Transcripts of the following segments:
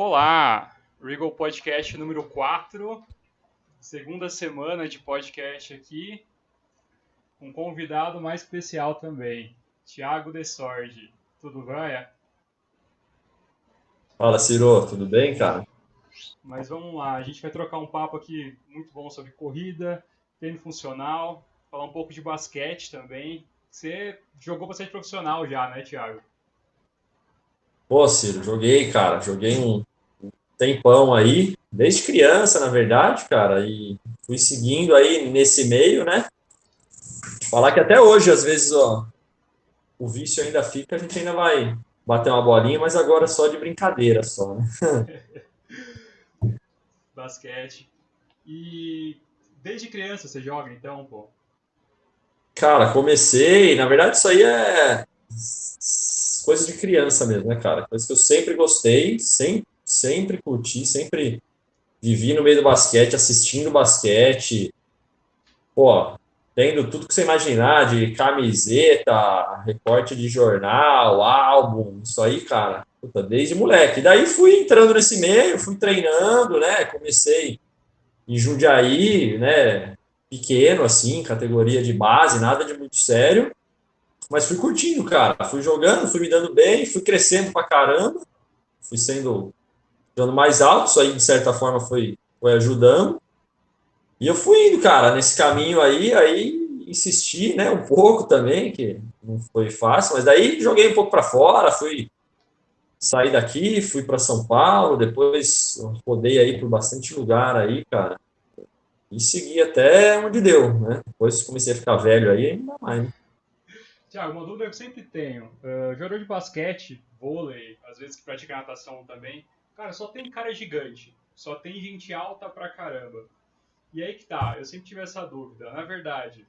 Olá, Regal Podcast número 4, segunda semana de podcast aqui, um convidado mais especial também, Thiago Desordi. Tudo bem? Fala, Ciro, tudo bem, cara? Mas vamos lá, a gente vai trocar um papo aqui muito bom sobre corrida, treino funcional, falar um pouco de basquete também. Você jogou bastante profissional já, né, Thiago? Pô, Ciro, joguei, cara, joguei um tempão aí, desde criança, na verdade, cara, e fui seguindo aí nesse meio, né? Falar que até hoje, às vezes, ó, o vício ainda fica, a gente ainda vai bater uma bolinha, mas agora só de brincadeira só, né? Basquete. E desde criança você joga, então, pô? Cara, comecei, na verdade, isso aí é coisa de criança mesmo, né, cara? Coisa que eu sempre gostei, sempre, sempre curti, sempre vivi no meio do basquete, assistindo basquete. Pô, tendo tudo que você imaginar de camiseta, recorte de jornal, álbum, isso aí, cara, puta, desde moleque. Daí fui entrando nesse meio, fui treinando, né? Comecei em Jundiaí, né? Pequeno, assim, categoria de base, nada de muito sério. Mas fui curtindo, cara. Fui jogando, fui me dando bem, fui crescendo pra caramba. Fui sendo dando mais alto, isso aí de certa forma foi, foi ajudando. E eu fui indo, cara, nesse caminho aí, aí insisti, né, um pouco também, que não foi fácil, mas daí joguei um pouco para fora, fui sair daqui, fui para São Paulo, depois rodei aí por bastante lugar aí, cara. E segui até onde deu, né? Depois comecei a ficar velho aí, ainda mais. Né? Tiago, uma dúvida que eu sempre tenho. Uh, jogador de basquete, vôlei, às vezes que pratica natação também, cara, só tem cara gigante. Só tem gente alta pra caramba. E aí que tá, eu sempre tive essa dúvida. Na verdade,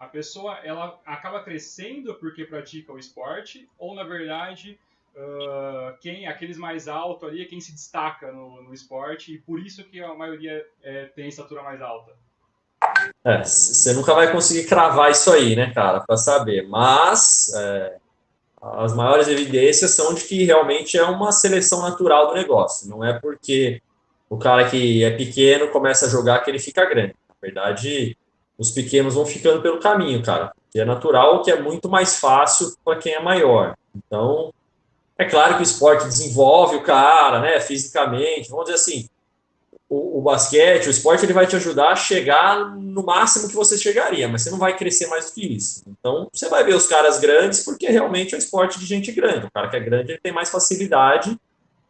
a pessoa ela acaba crescendo porque pratica o esporte, ou na verdade, uh, quem aqueles mais altos ali é quem se destaca no, no esporte, e por isso que a maioria é, tem estatura mais alta. É, você nunca vai conseguir cravar isso aí, né, cara, para saber. Mas é, as maiores evidências são de que realmente é uma seleção natural do negócio. Não é porque o cara que é pequeno começa a jogar que ele fica grande. Na verdade, os pequenos vão ficando pelo caminho, cara. Que é natural, que é muito mais fácil para quem é maior. Então, é claro que o esporte desenvolve o cara, né, fisicamente. Vamos dizer assim, o, o, basquete, o esporte, ele vai te ajudar a chegar no máximo que você chegaria, mas você não vai crescer mais do que isso. Então, você vai ver os caras grandes, porque realmente é um esporte de gente grande. O cara que é grande, ele tem mais facilidade,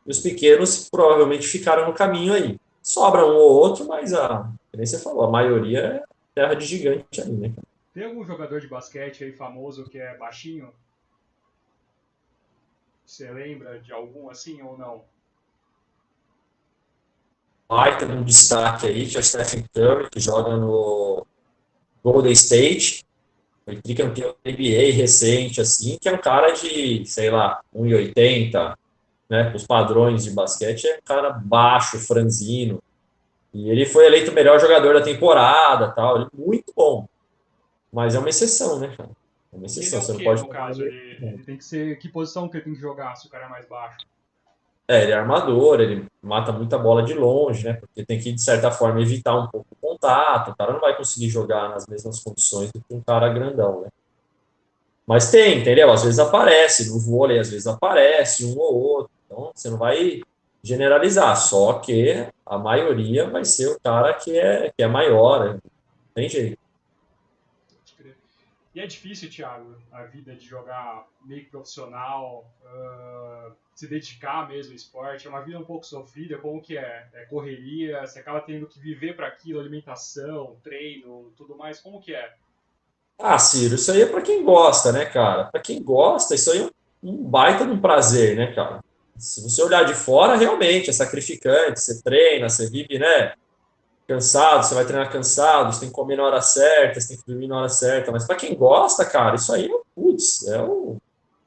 e os pequenos provavelmente ficaram no caminho aí. Sobra um ou outro, mas a, como você falou, a maioria é terra de gigante ali, né? Tem algum jogador de basquete aí famoso que é baixinho? Você lembra de algum assim ou não? Baita um destaque aí, que é o Stephen Curry, que joga no Golden State, foi tricampeão da NBA recente, assim, que é um cara de, sei lá, 1,80, né, os padrões de basquete, é um cara baixo, franzino, e ele foi eleito o melhor jogador da temporada, tal, ele é muito bom, mas é uma exceção, né, cara? É uma exceção, é você não pode... No caso, ele, ele tem que ser, que posição que ele tem que jogar se o cara é mais baixo? É, ele é armador, ele mata muita bola de longe, né? Porque tem que, de certa forma, evitar um pouco o contato. O cara não vai conseguir jogar nas mesmas condições do que um cara grandão, né? Mas tem, entendeu? Às vezes aparece, no vôlei às vezes aparece um ou outro. Então, você não vai generalizar, só que a maioria vai ser o cara que é, que é maior, né? Tem jeito. E é difícil, Thiago, a vida de jogar meio profissional, uh, se dedicar mesmo ao esporte. É uma vida um pouco sofrida, como que é? É correria, você acaba tendo que viver para aquilo, alimentação, treino, tudo mais. Como que é? Ah, Ciro, isso aí é para quem gosta, né, cara? Para quem gosta, isso aí é um baita de um prazer, né, cara? Se você olhar de fora, realmente é sacrificante. Você treina, você vive, né? Cansado, você vai treinar cansado, você tem que comer na hora certa, você tem que dormir na hora certa. Mas para quem gosta, cara, isso aí, putz, é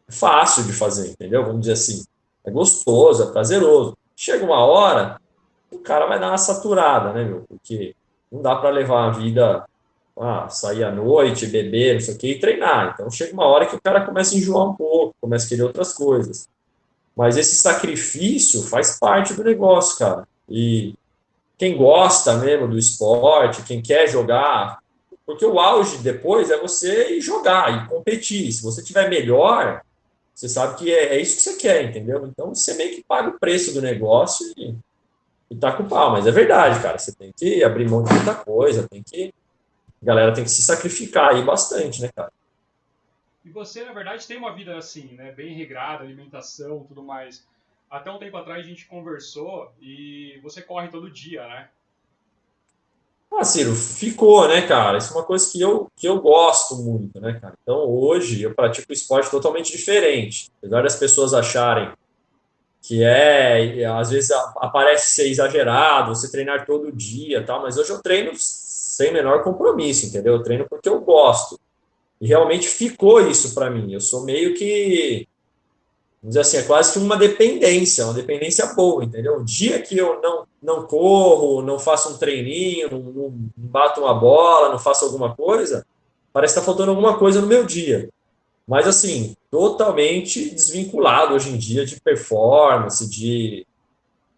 fácil de fazer, entendeu? Vamos dizer assim. É gostoso, é prazeroso. Chega uma hora, o cara vai dar uma saturada, né, meu? Porque não dá para levar a vida, ah, sair à noite, beber, não sei o quê, e treinar. Então chega uma hora que o cara começa a enjoar um pouco, começa a querer outras coisas. Mas esse sacrifício faz parte do negócio, cara. E quem gosta mesmo do esporte, quem quer jogar, porque o auge depois é você ir jogar e competir. Se você tiver melhor, você sabe que é, é isso que você quer, entendeu? Então você meio que paga o preço do negócio e, e tá com pau. Mas é verdade, cara. Você tem que abrir mão de muita coisa, tem que. A galera tem que se sacrificar aí bastante, né, cara? E você, na verdade, tem uma vida assim, né? Bem regrada, alimentação, tudo mais. Até um tempo atrás a gente conversou e você corre todo dia, né? Ah, Ciro, ficou, né, cara? Isso é uma coisa que eu, que eu gosto muito, né, cara? Então, hoje eu pratico esporte totalmente diferente. Apesar das pessoas acharem que é, às vezes aparece ser exagerado, você treinar todo dia tal, mas hoje eu treino sem menor compromisso, entendeu? Eu treino porque eu gosto. E realmente ficou isso para mim. Eu sou meio que, vamos dizer assim, é quase que uma dependência, uma dependência boa, entendeu? O dia que eu não, não corro, não faço um treininho, não, não bato uma bola, não faço alguma coisa, parece que está faltando alguma coisa no meu dia. Mas, assim, totalmente desvinculado hoje em dia de performance, de,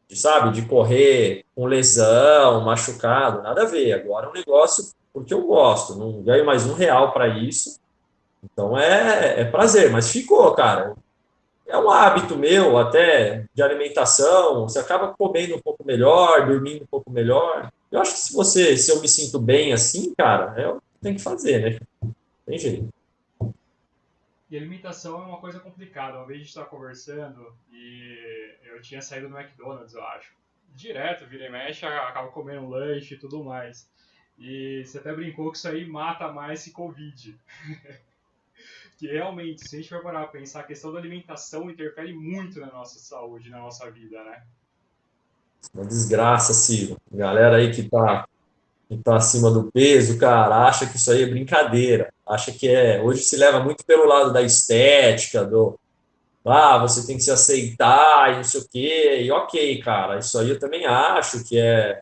de, sabe, de correr com lesão, machucado, nada a ver. Agora é um negócio porque eu gosto, não ganho mais um real para isso. Então é, é prazer, mas ficou, cara. É um hábito meu até de alimentação. Você acaba comendo um pouco melhor, dormindo um pouco melhor. Eu acho que se você, se eu me sinto bem assim, cara, é o que tem que fazer, né? Tem jeito. E alimentação é uma coisa complicada. Uma vez a gente estava conversando e eu tinha saído do McDonald's, eu acho. Direto, vira e mexe, acaba comendo um lanche e tudo mais. E você até brincou que isso aí mata mais que Covid. que realmente, se a gente for parar para pensar, a questão da alimentação interfere muito na nossa saúde, na nossa vida, né? Uma desgraça, Ciro. Galera aí que tá, que tá acima do peso, cara, acha que isso aí é brincadeira. Acha que é. Hoje se leva muito pelo lado da estética, do. Ah, você tem que se aceitar e não sei o quê. E ok, cara, isso aí eu também acho que é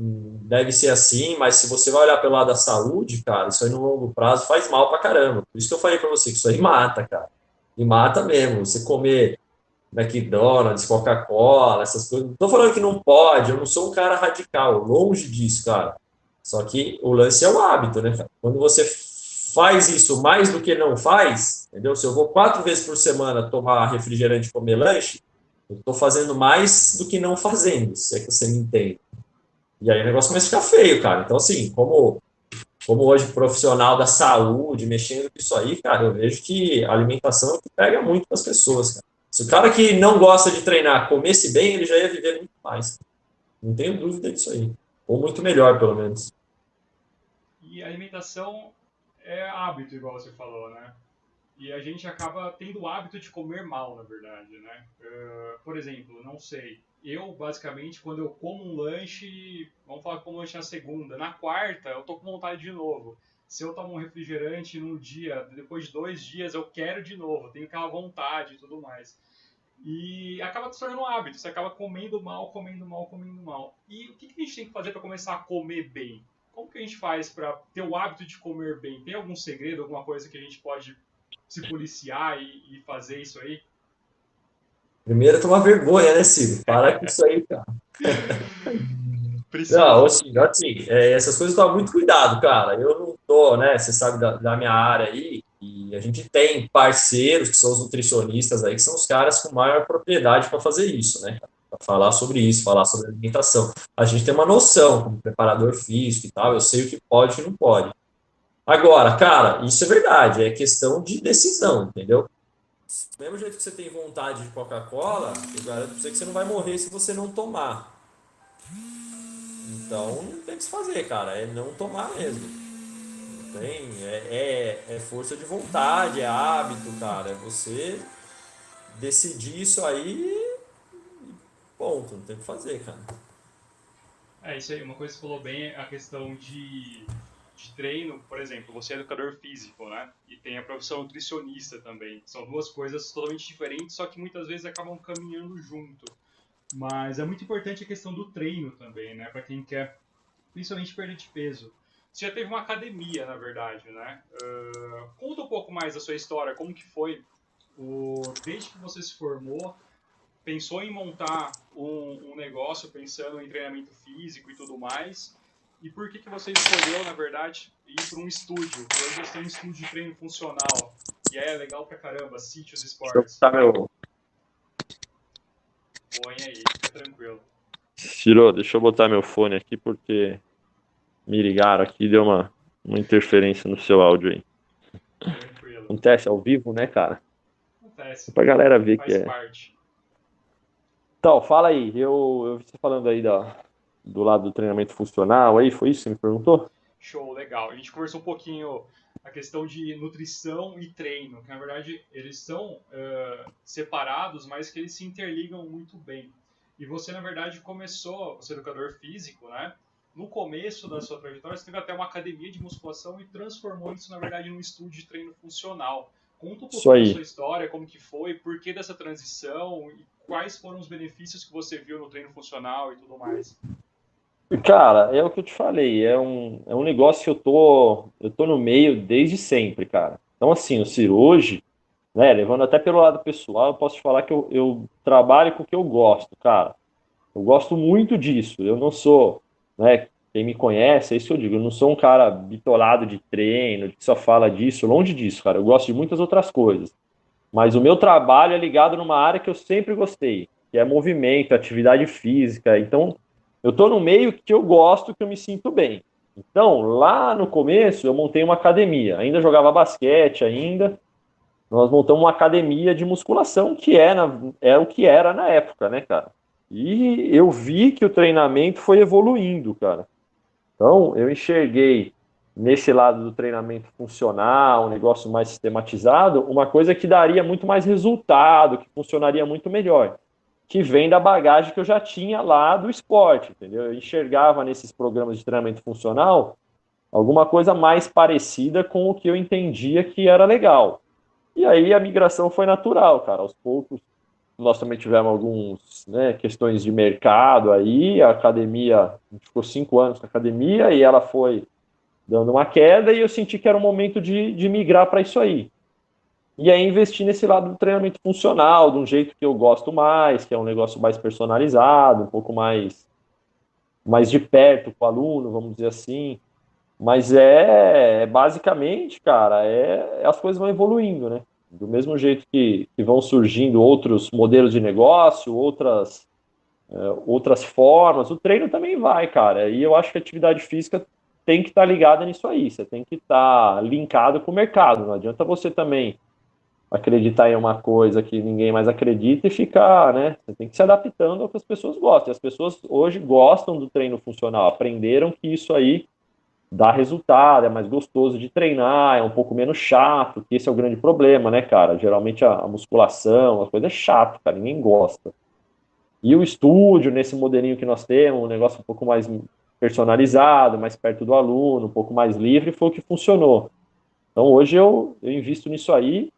deve ser assim, mas se você vai olhar pelo lado da saúde, cara, isso aí no longo prazo faz mal pra caramba. Por isso que eu falei para você que isso aí mata, cara. E mata mesmo. Você comer McDonald's, Coca-Cola, essas coisas. Não tô falando que não pode, eu não sou um cara radical, longe disso, cara. Só que o lance é o hábito, né? Quando você faz isso mais do que não faz, entendeu? Se eu vou quatro vezes por semana tomar refrigerante e comer lanche, eu tô fazendo mais do que não fazendo, se é que você me entende. E aí o negócio começa a ficar feio, cara. Então, assim, como, como hoje profissional da saúde, mexendo com isso aí, cara, eu vejo que a alimentação é que pega muito para as pessoas, cara. Se o cara que não gosta de treinar comesse bem, ele já ia viver muito mais. Não tenho dúvida disso aí. Ou muito melhor, pelo menos. E alimentação é hábito, igual você falou, né? E a gente acaba tendo o hábito de comer mal, na verdade, né? Uh, por exemplo, não sei, eu, basicamente, quando eu como um lanche, vamos falar como lanche na segunda, na quarta eu tô com vontade de novo. Se eu tomo um refrigerante no dia, depois de dois dias eu quero de novo, tenho aquela vontade e tudo mais. E acaba se tornando um hábito, você acaba comendo mal, comendo mal, comendo mal. E o que, que a gente tem que fazer para começar a comer bem? Como que a gente faz para ter o hábito de comer bem? Tem algum segredo, alguma coisa que a gente pode se policiar e, e fazer isso aí? Primeiro, tomar vergonha, né, Ciro? Para com isso aí, cara. Não, assim, assim é, essas coisas tomam muito cuidado, cara. Eu não tô, né? Você sabe da, da, minha área aí, e a gente tem parceiros que são os nutricionistas aí, que são os caras com maior propriedade para fazer isso, né? Para falar sobre isso, falar sobre alimentação. A gente tem uma noção, como preparador físico e tal, eu sei o que pode e não pode. Agora, cara, isso é verdade, é questão de decisão, entendeu? Do mesmo jeito que você tem vontade de Coca-Cola, eu garanto pra você que você não vai morrer se você não tomar. Então não tem que se fazer, cara. É não tomar mesmo. Não tem. É, é, é força de vontade, é hábito, cara. É você decidir isso aí e ponto. Não tem o que fazer, cara. É, isso aí. Uma coisa que você falou bem é a questão de de treino, por exemplo, você é educador físico, né? E tem a profissão nutricionista também. São duas coisas totalmente diferentes, só que muitas vezes acabam caminhando junto. Mas é muito importante a questão do treino também, né? Para quem quer, principalmente perder de peso. Você já teve uma academia, na verdade, né? Uh, conta um pouco mais da sua história, como que foi o, desde que você se formou, pensou em montar um, um negócio pensando em treinamento físico e tudo mais? E por que, que você escolheu, na verdade, ir para um estúdio? Hoje você tem um estúdio de treino funcional. E é legal pra caramba, Sítios Esportes. Tá meu. Põe aí, fica tranquilo. Tirou, deixa eu botar meu fone aqui porque me ligaram aqui e deu uma, uma interferência no seu áudio aí. Tranquilo. Acontece ao vivo, né, cara? Acontece. Pra galera ver Faz que é. parte. Então, fala aí. Eu, eu vi você falando aí da, do lado do treinamento funcional aí, foi isso que você me perguntou? Show, legal. A gente conversou um pouquinho a questão de nutrição e treino, que na verdade eles são uh, separados, mas que eles se interligam muito bem. E você, na verdade, começou, você é educador físico, né? No começo da sua trajetória, você teve até uma academia de musculação e transformou isso, na verdade, num estúdio de treino funcional. Conta um pouco da sua história, como que foi, por que dessa transição e quais foram os benefícios que você viu no treino funcional e tudo mais. Cara, é o que eu te falei, é um, é um negócio que eu tô, eu tô no meio desde sempre, cara. Então, assim, o Ciro, hoje, né, levando até pelo lado pessoal, eu posso te falar que eu, eu trabalho com o que eu gosto, cara. Eu gosto muito disso. Eu não sou, né, quem me conhece, é isso que eu digo, eu não sou um cara bitolado de treino, que só fala disso, longe disso, cara. Eu gosto de muitas outras coisas. Mas o meu trabalho é ligado numa área que eu sempre gostei, que é movimento, atividade física. Então, eu estou no meio que eu gosto, que eu me sinto bem. Então, lá no começo, eu montei uma academia. Ainda jogava basquete, ainda. Nós montamos uma academia de musculação, que é, na, é o que era na época, né, cara? E eu vi que o treinamento foi evoluindo, cara. Então, eu enxerguei nesse lado do treinamento funcional, um negócio mais sistematizado, uma coisa que daria muito mais resultado, que funcionaria muito melhor que vem da bagagem que eu já tinha lá do esporte, entendeu? Eu enxergava nesses programas de treinamento funcional alguma coisa mais parecida com o que eu entendia que era legal. E aí a migração foi natural, cara. Aos poucos nós também tivemos algumas né, questões de mercado aí, a academia, a gente ficou cinco anos na academia e ela foi dando uma queda e eu senti que era o momento de, de migrar para isso aí. E aí investir nesse lado do treinamento funcional, de um jeito que eu gosto mais, que é um negócio mais personalizado, um pouco mais, mais de perto com o aluno, vamos dizer assim. Mas é, é basicamente, cara, é, as coisas vão evoluindo, né? Do mesmo jeito que, que vão surgindo outros modelos de negócio, outras, é, outras formas, o treino também vai, cara. E eu acho que a atividade física tem que estar tá ligada nisso aí. Você tem que estar tá linkado com o mercado. Não adianta você também acreditar em uma coisa que ninguém mais acredita e ficar, né? Você tem que se adaptando ao que as pessoas gostam. E as pessoas hoje gostam do treino funcional, aprenderam que isso aí dá resultado, é mais gostoso de treinar, é um pouco menos chato, que esse é o grande problema, né, cara? Geralmente a, a musculação, a coisa é chato, cara, ninguém gosta. E o estúdio, nesse modelinho que nós temos, um negócio um pouco mais personalizado, mais perto do aluno, um pouco mais livre, foi o que funcionou. Então hoje eu, eu invisto nisso aí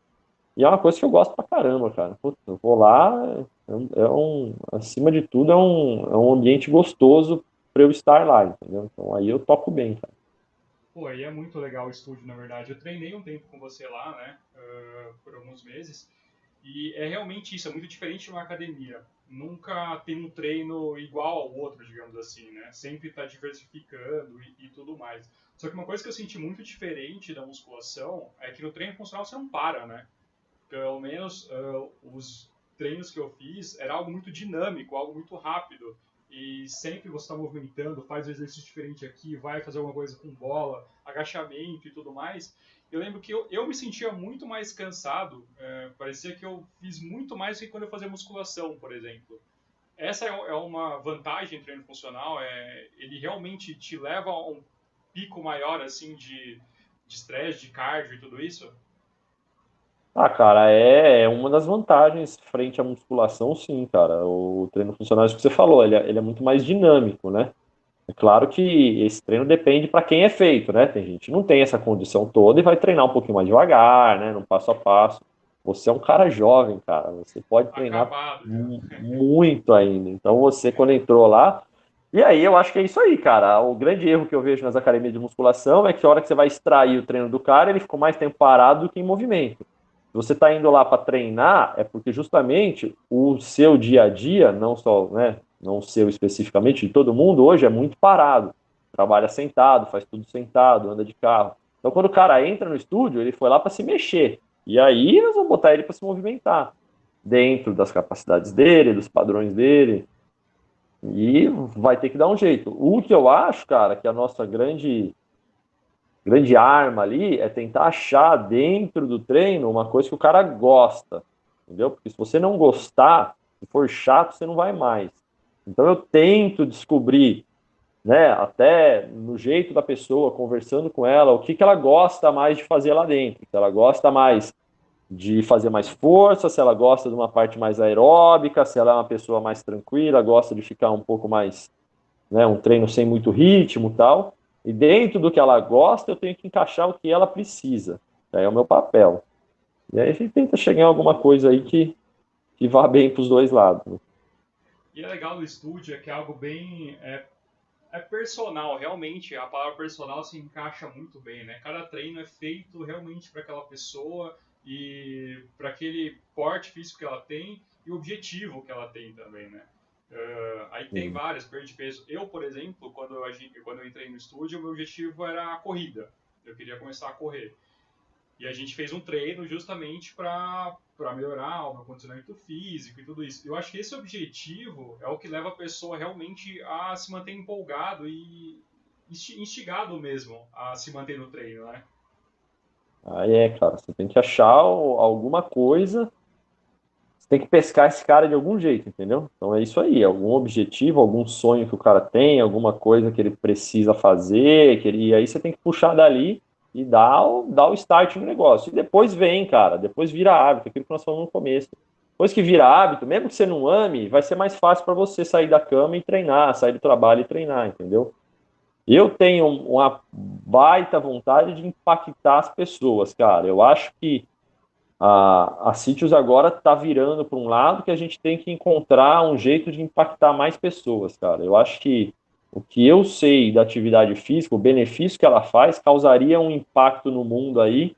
e é uma coisa que eu gosto pra caramba, cara. Putz, eu vou lá, é, é um, acima de tudo, é um, é um ambiente gostoso para eu estar lá, entendeu? Então aí eu toco bem, cara. Pô, aí é muito legal o estúdio, na verdade. Eu treinei um tempo com você lá, né, uh, por alguns meses, e é realmente isso, é muito diferente de uma academia. Nunca tem um treino igual ao outro, digamos assim, né? Sempre está diversificando e, e tudo mais. Só que uma coisa que eu senti muito diferente da musculação é que no treino funcional você não para, né? Pelo menos uh, os treinos que eu fiz, era algo muito dinâmico, algo muito rápido. E sempre você está movimentando, faz um exercício diferente aqui, vai fazer alguma coisa com bola, agachamento e tudo mais. Eu lembro que eu, eu me sentia muito mais cansado, é, parecia que eu fiz muito mais do que quando eu fazia musculação, por exemplo. Essa é, é uma vantagem em treino funcional, é, ele realmente te leva a um pico maior assim de estresse, de, de cardio e tudo isso? Ah, cara, é, é uma das vantagens frente à musculação, sim, cara. O treino funcional, isso que você falou, ele é, ele é muito mais dinâmico, né? É claro que esse treino depende para quem é feito, né? Tem gente que não tem essa condição toda e vai treinar um pouquinho mais devagar, né? No passo a passo. Você é um cara jovem, cara. Você pode treinar Acabado, muito ainda. Então você, quando entrou lá. E aí eu acho que é isso aí, cara. O grande erro que eu vejo nas academias de musculação é que a hora que você vai extrair o treino do cara, ele ficou mais tempo parado do que em movimento. Você está indo lá para treinar, é porque justamente o seu dia a dia, não só, né, não seu especificamente, de todo mundo, hoje é muito parado. Trabalha sentado, faz tudo sentado, anda de carro. Então, quando o cara entra no estúdio, ele foi lá para se mexer. E aí nós vamos botar ele para se movimentar dentro das capacidades dele, dos padrões dele. E vai ter que dar um jeito. O que eu acho, cara, que a nossa grande grande arma ali é tentar achar dentro do treino uma coisa que o cara gosta, entendeu? Porque se você não gostar, se for chato, você não vai mais. Então eu tento descobrir, né, até no jeito da pessoa, conversando com ela, o que, que ela gosta mais de fazer lá dentro. Se ela gosta mais de fazer mais força, se ela gosta de uma parte mais aeróbica, se ela é uma pessoa mais tranquila, gosta de ficar um pouco mais, né, um treino sem muito ritmo tal. E dentro do que ela gosta, eu tenho que encaixar o que ela precisa. É o meu papel. E aí a gente tenta chegar em alguma coisa aí que, que vá bem para os dois lados. Né? E é legal do estúdio é que é algo bem é, é personal, realmente. A palavra personal se encaixa muito bem, né? Cada treino é feito realmente para aquela pessoa e para aquele porte físico que ela tem e o objetivo que ela tem também, né? Uh, aí tem uhum. várias perdas de peso. Eu, por exemplo, quando eu, quando eu entrei no estúdio, o meu objetivo era a corrida. Eu queria começar a correr. E a gente fez um treino justamente para melhorar o meu condicionamento físico e tudo isso. Eu acho que esse objetivo é o que leva a pessoa realmente a se manter empolgado e instigado mesmo a se manter no treino, né? Aí é, cara, você tem que achar alguma coisa tem que pescar esse cara de algum jeito, entendeu? Então é isso aí, algum objetivo, algum sonho que o cara tem, alguma coisa que ele precisa fazer, que ele, e aí você tem que puxar dali e dar o, dar o start no negócio. E depois vem, cara, depois vira hábito, aquilo que nós falamos no começo. Depois que vira hábito, mesmo que você não ame, vai ser mais fácil para você sair da cama e treinar, sair do trabalho e treinar, entendeu? Eu tenho uma baita vontade de impactar as pessoas, cara. Eu acho que a, a Sítios agora está virando para um lado que a gente tem que encontrar um jeito de impactar mais pessoas, cara. Eu acho que o que eu sei da atividade física, o benefício que ela faz, causaria um impacto no mundo aí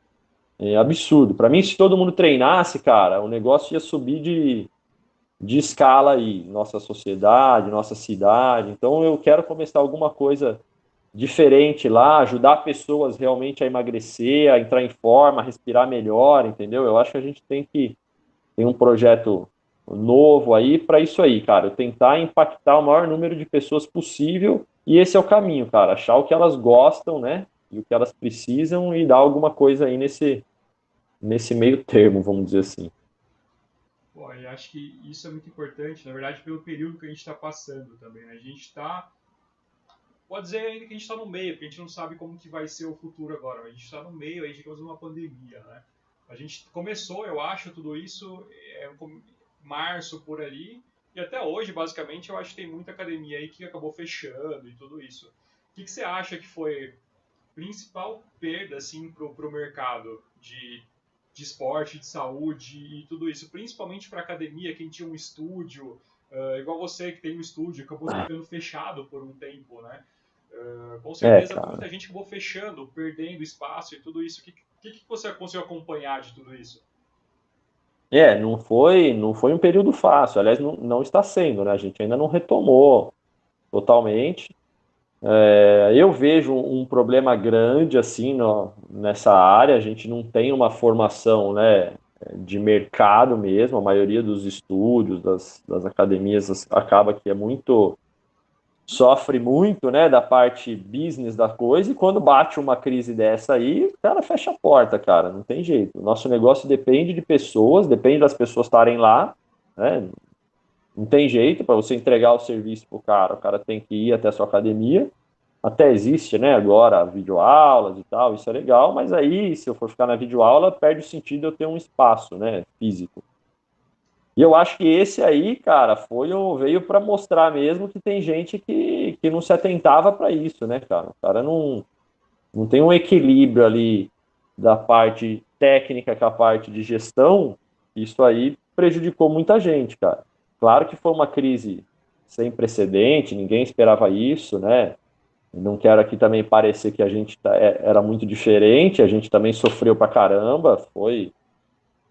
é, absurdo. Para mim, se todo mundo treinasse, cara, o negócio ia subir de, de escala aí, nossa sociedade, nossa cidade. Então, eu quero começar alguma coisa diferente lá, ajudar pessoas realmente a emagrecer, a entrar em forma, a respirar melhor, entendeu? Eu acho que a gente tem que tem um projeto novo aí para isso aí, cara, tentar impactar o maior número de pessoas possível e esse é o caminho, cara, achar o que elas gostam, né? E o que elas precisam e dar alguma coisa aí nesse nesse meio termo, vamos dizer assim. Eu acho que isso é muito importante, na verdade, pelo período que a gente está passando também. Né? A gente está pode dizer ainda que a gente está no meio, porque a gente não sabe como que vai ser o futuro agora. A gente está no meio aí, digamos, de uma pandemia, né? A gente começou, eu acho, tudo isso é, março por ali, e até hoje, basicamente, eu acho que tem muita academia aí que acabou fechando e tudo isso. O que, que você acha que foi principal perda, assim, pro, pro mercado de, de esporte, de saúde e tudo isso? Principalmente para academia, quem tinha um estúdio, uh, igual você que tem um estúdio, acabou ficando fechado por um tempo, né? Uh, com certeza é, muita gente acabou fechando, perdendo espaço e tudo isso. O que, que, que você conseguiu acompanhar de tudo isso? É, não foi, não foi um período fácil. Aliás, não, não está sendo, né? A gente ainda não retomou totalmente. É, eu vejo um problema grande assim no, nessa área. A gente não tem uma formação, né, de mercado mesmo. A maioria dos estúdios, das, das academias, acaba que é muito sofre muito, né, da parte business da coisa, e quando bate uma crise dessa aí, o cara fecha a porta, cara, não tem jeito. Nosso negócio depende de pessoas, depende das pessoas estarem lá, né, não tem jeito, para você entregar o serviço pro cara, o cara tem que ir até a sua academia, até existe, né, agora videoaulas e tal, isso é legal, mas aí, se eu for ficar na videoaula, perde o sentido eu ter um espaço, né, físico. E eu acho que esse aí, cara, foi veio para mostrar mesmo que tem gente que, que não se atentava para isso, né, cara? O cara não, não tem um equilíbrio ali da parte técnica com a parte de gestão. Isso aí prejudicou muita gente, cara. Claro que foi uma crise sem precedente, ninguém esperava isso, né? Não quero aqui também parecer que a gente tá, é, era muito diferente, a gente também sofreu pra caramba, foi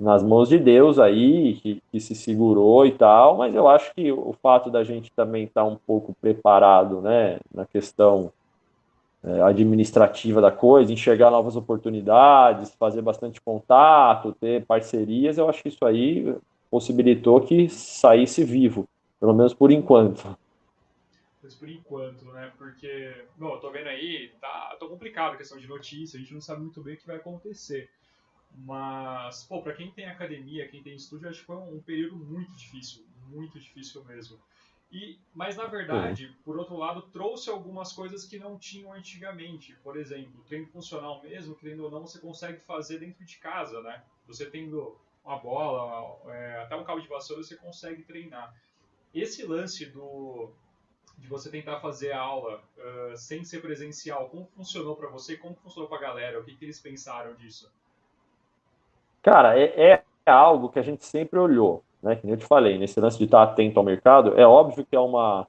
nas mãos de Deus aí, que, que, se segurou e tal, mas eu acho que o fato da gente também estar tá um pouco preparado, né, na questão é, administrativa da coisa, enxergar novas oportunidades, fazer bastante contato, ter parcerias, eu acho que isso aí possibilitou que saísse vivo, pelo menos por enquanto. Mas por enquanto, né? Porque, bom, eu tô vendo aí, tá, tô complicado a questão de notícia, a gente não sabe muito bem o que vai acontecer. Mas, pô, pra quem tem academia, quem tem estúdio, acho que foi um, um período muito difícil, muito difícil mesmo. E, mas na verdade, é. por outro lado, trouxe algumas coisas que não tinham antigamente. Por exemplo, treino funcional mesmo, querendo ou não, você consegue fazer dentro de casa, né? Você tendo uma bola, é, até um cabo de vassoura, você consegue treinar. Esse lance do de você tentar fazer a aula uh, sem ser presencial, como funcionou para você? Como funcionou para a galera? O que, que eles pensaram disso? Cara, é, é algo que a gente sempre olhou né? Que nem eu te falei, nesse lance de estar atento ao mercado, é óbvio que é uma.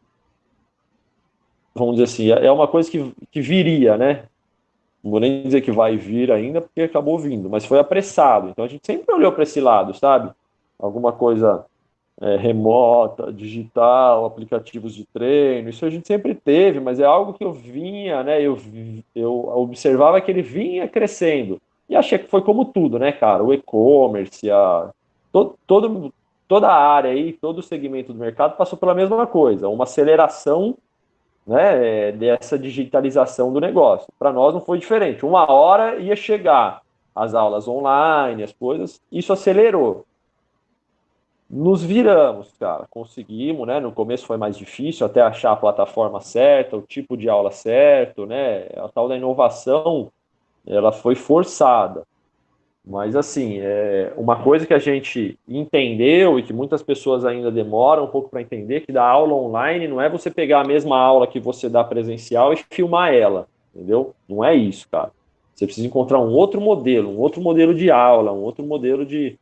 Vamos dizer assim, é uma coisa que, que viria, né? Não vou nem dizer que vai vir ainda, porque acabou vindo, mas foi apressado. Então a gente sempre olhou para esse lado, sabe? Alguma coisa é, remota, digital, aplicativos de treino, isso a gente sempre teve, mas é algo que eu vinha, né? Eu, eu observava que ele vinha crescendo. E achei que foi como tudo, né, cara? O e-commerce, a, todo, toda a área aí, todo o segmento do mercado passou pela mesma coisa, uma aceleração né, dessa digitalização do negócio. Para nós não foi diferente. Uma hora ia chegar as aulas online, as coisas, isso acelerou. Nos viramos, cara, conseguimos, né? No começo foi mais difícil até achar a plataforma certa, o tipo de aula certo, né? A tal da inovação, ela foi forçada. Mas, assim, é uma coisa que a gente entendeu e que muitas pessoas ainda demoram um pouco para entender, que da aula online não é você pegar a mesma aula que você dá presencial e filmar ela, entendeu? Não é isso, cara. Você precisa encontrar um outro modelo, um outro modelo de aula, um outro modelo de,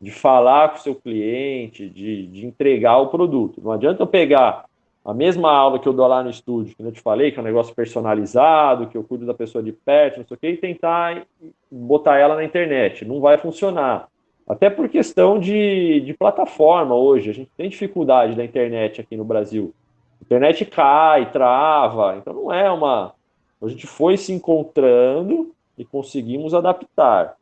de falar com o seu cliente, de, de entregar o produto. Não adianta eu pegar a mesma aula que eu dou lá no estúdio, que eu te falei, que é um negócio personalizado, que eu cuido da pessoa de perto, não sei o quê, e tentar botar ela na internet. Não vai funcionar. Até por questão de, de plataforma hoje. A gente tem dificuldade da internet aqui no Brasil. A internet cai, trava. Então não é uma. A gente foi se encontrando e conseguimos adaptar.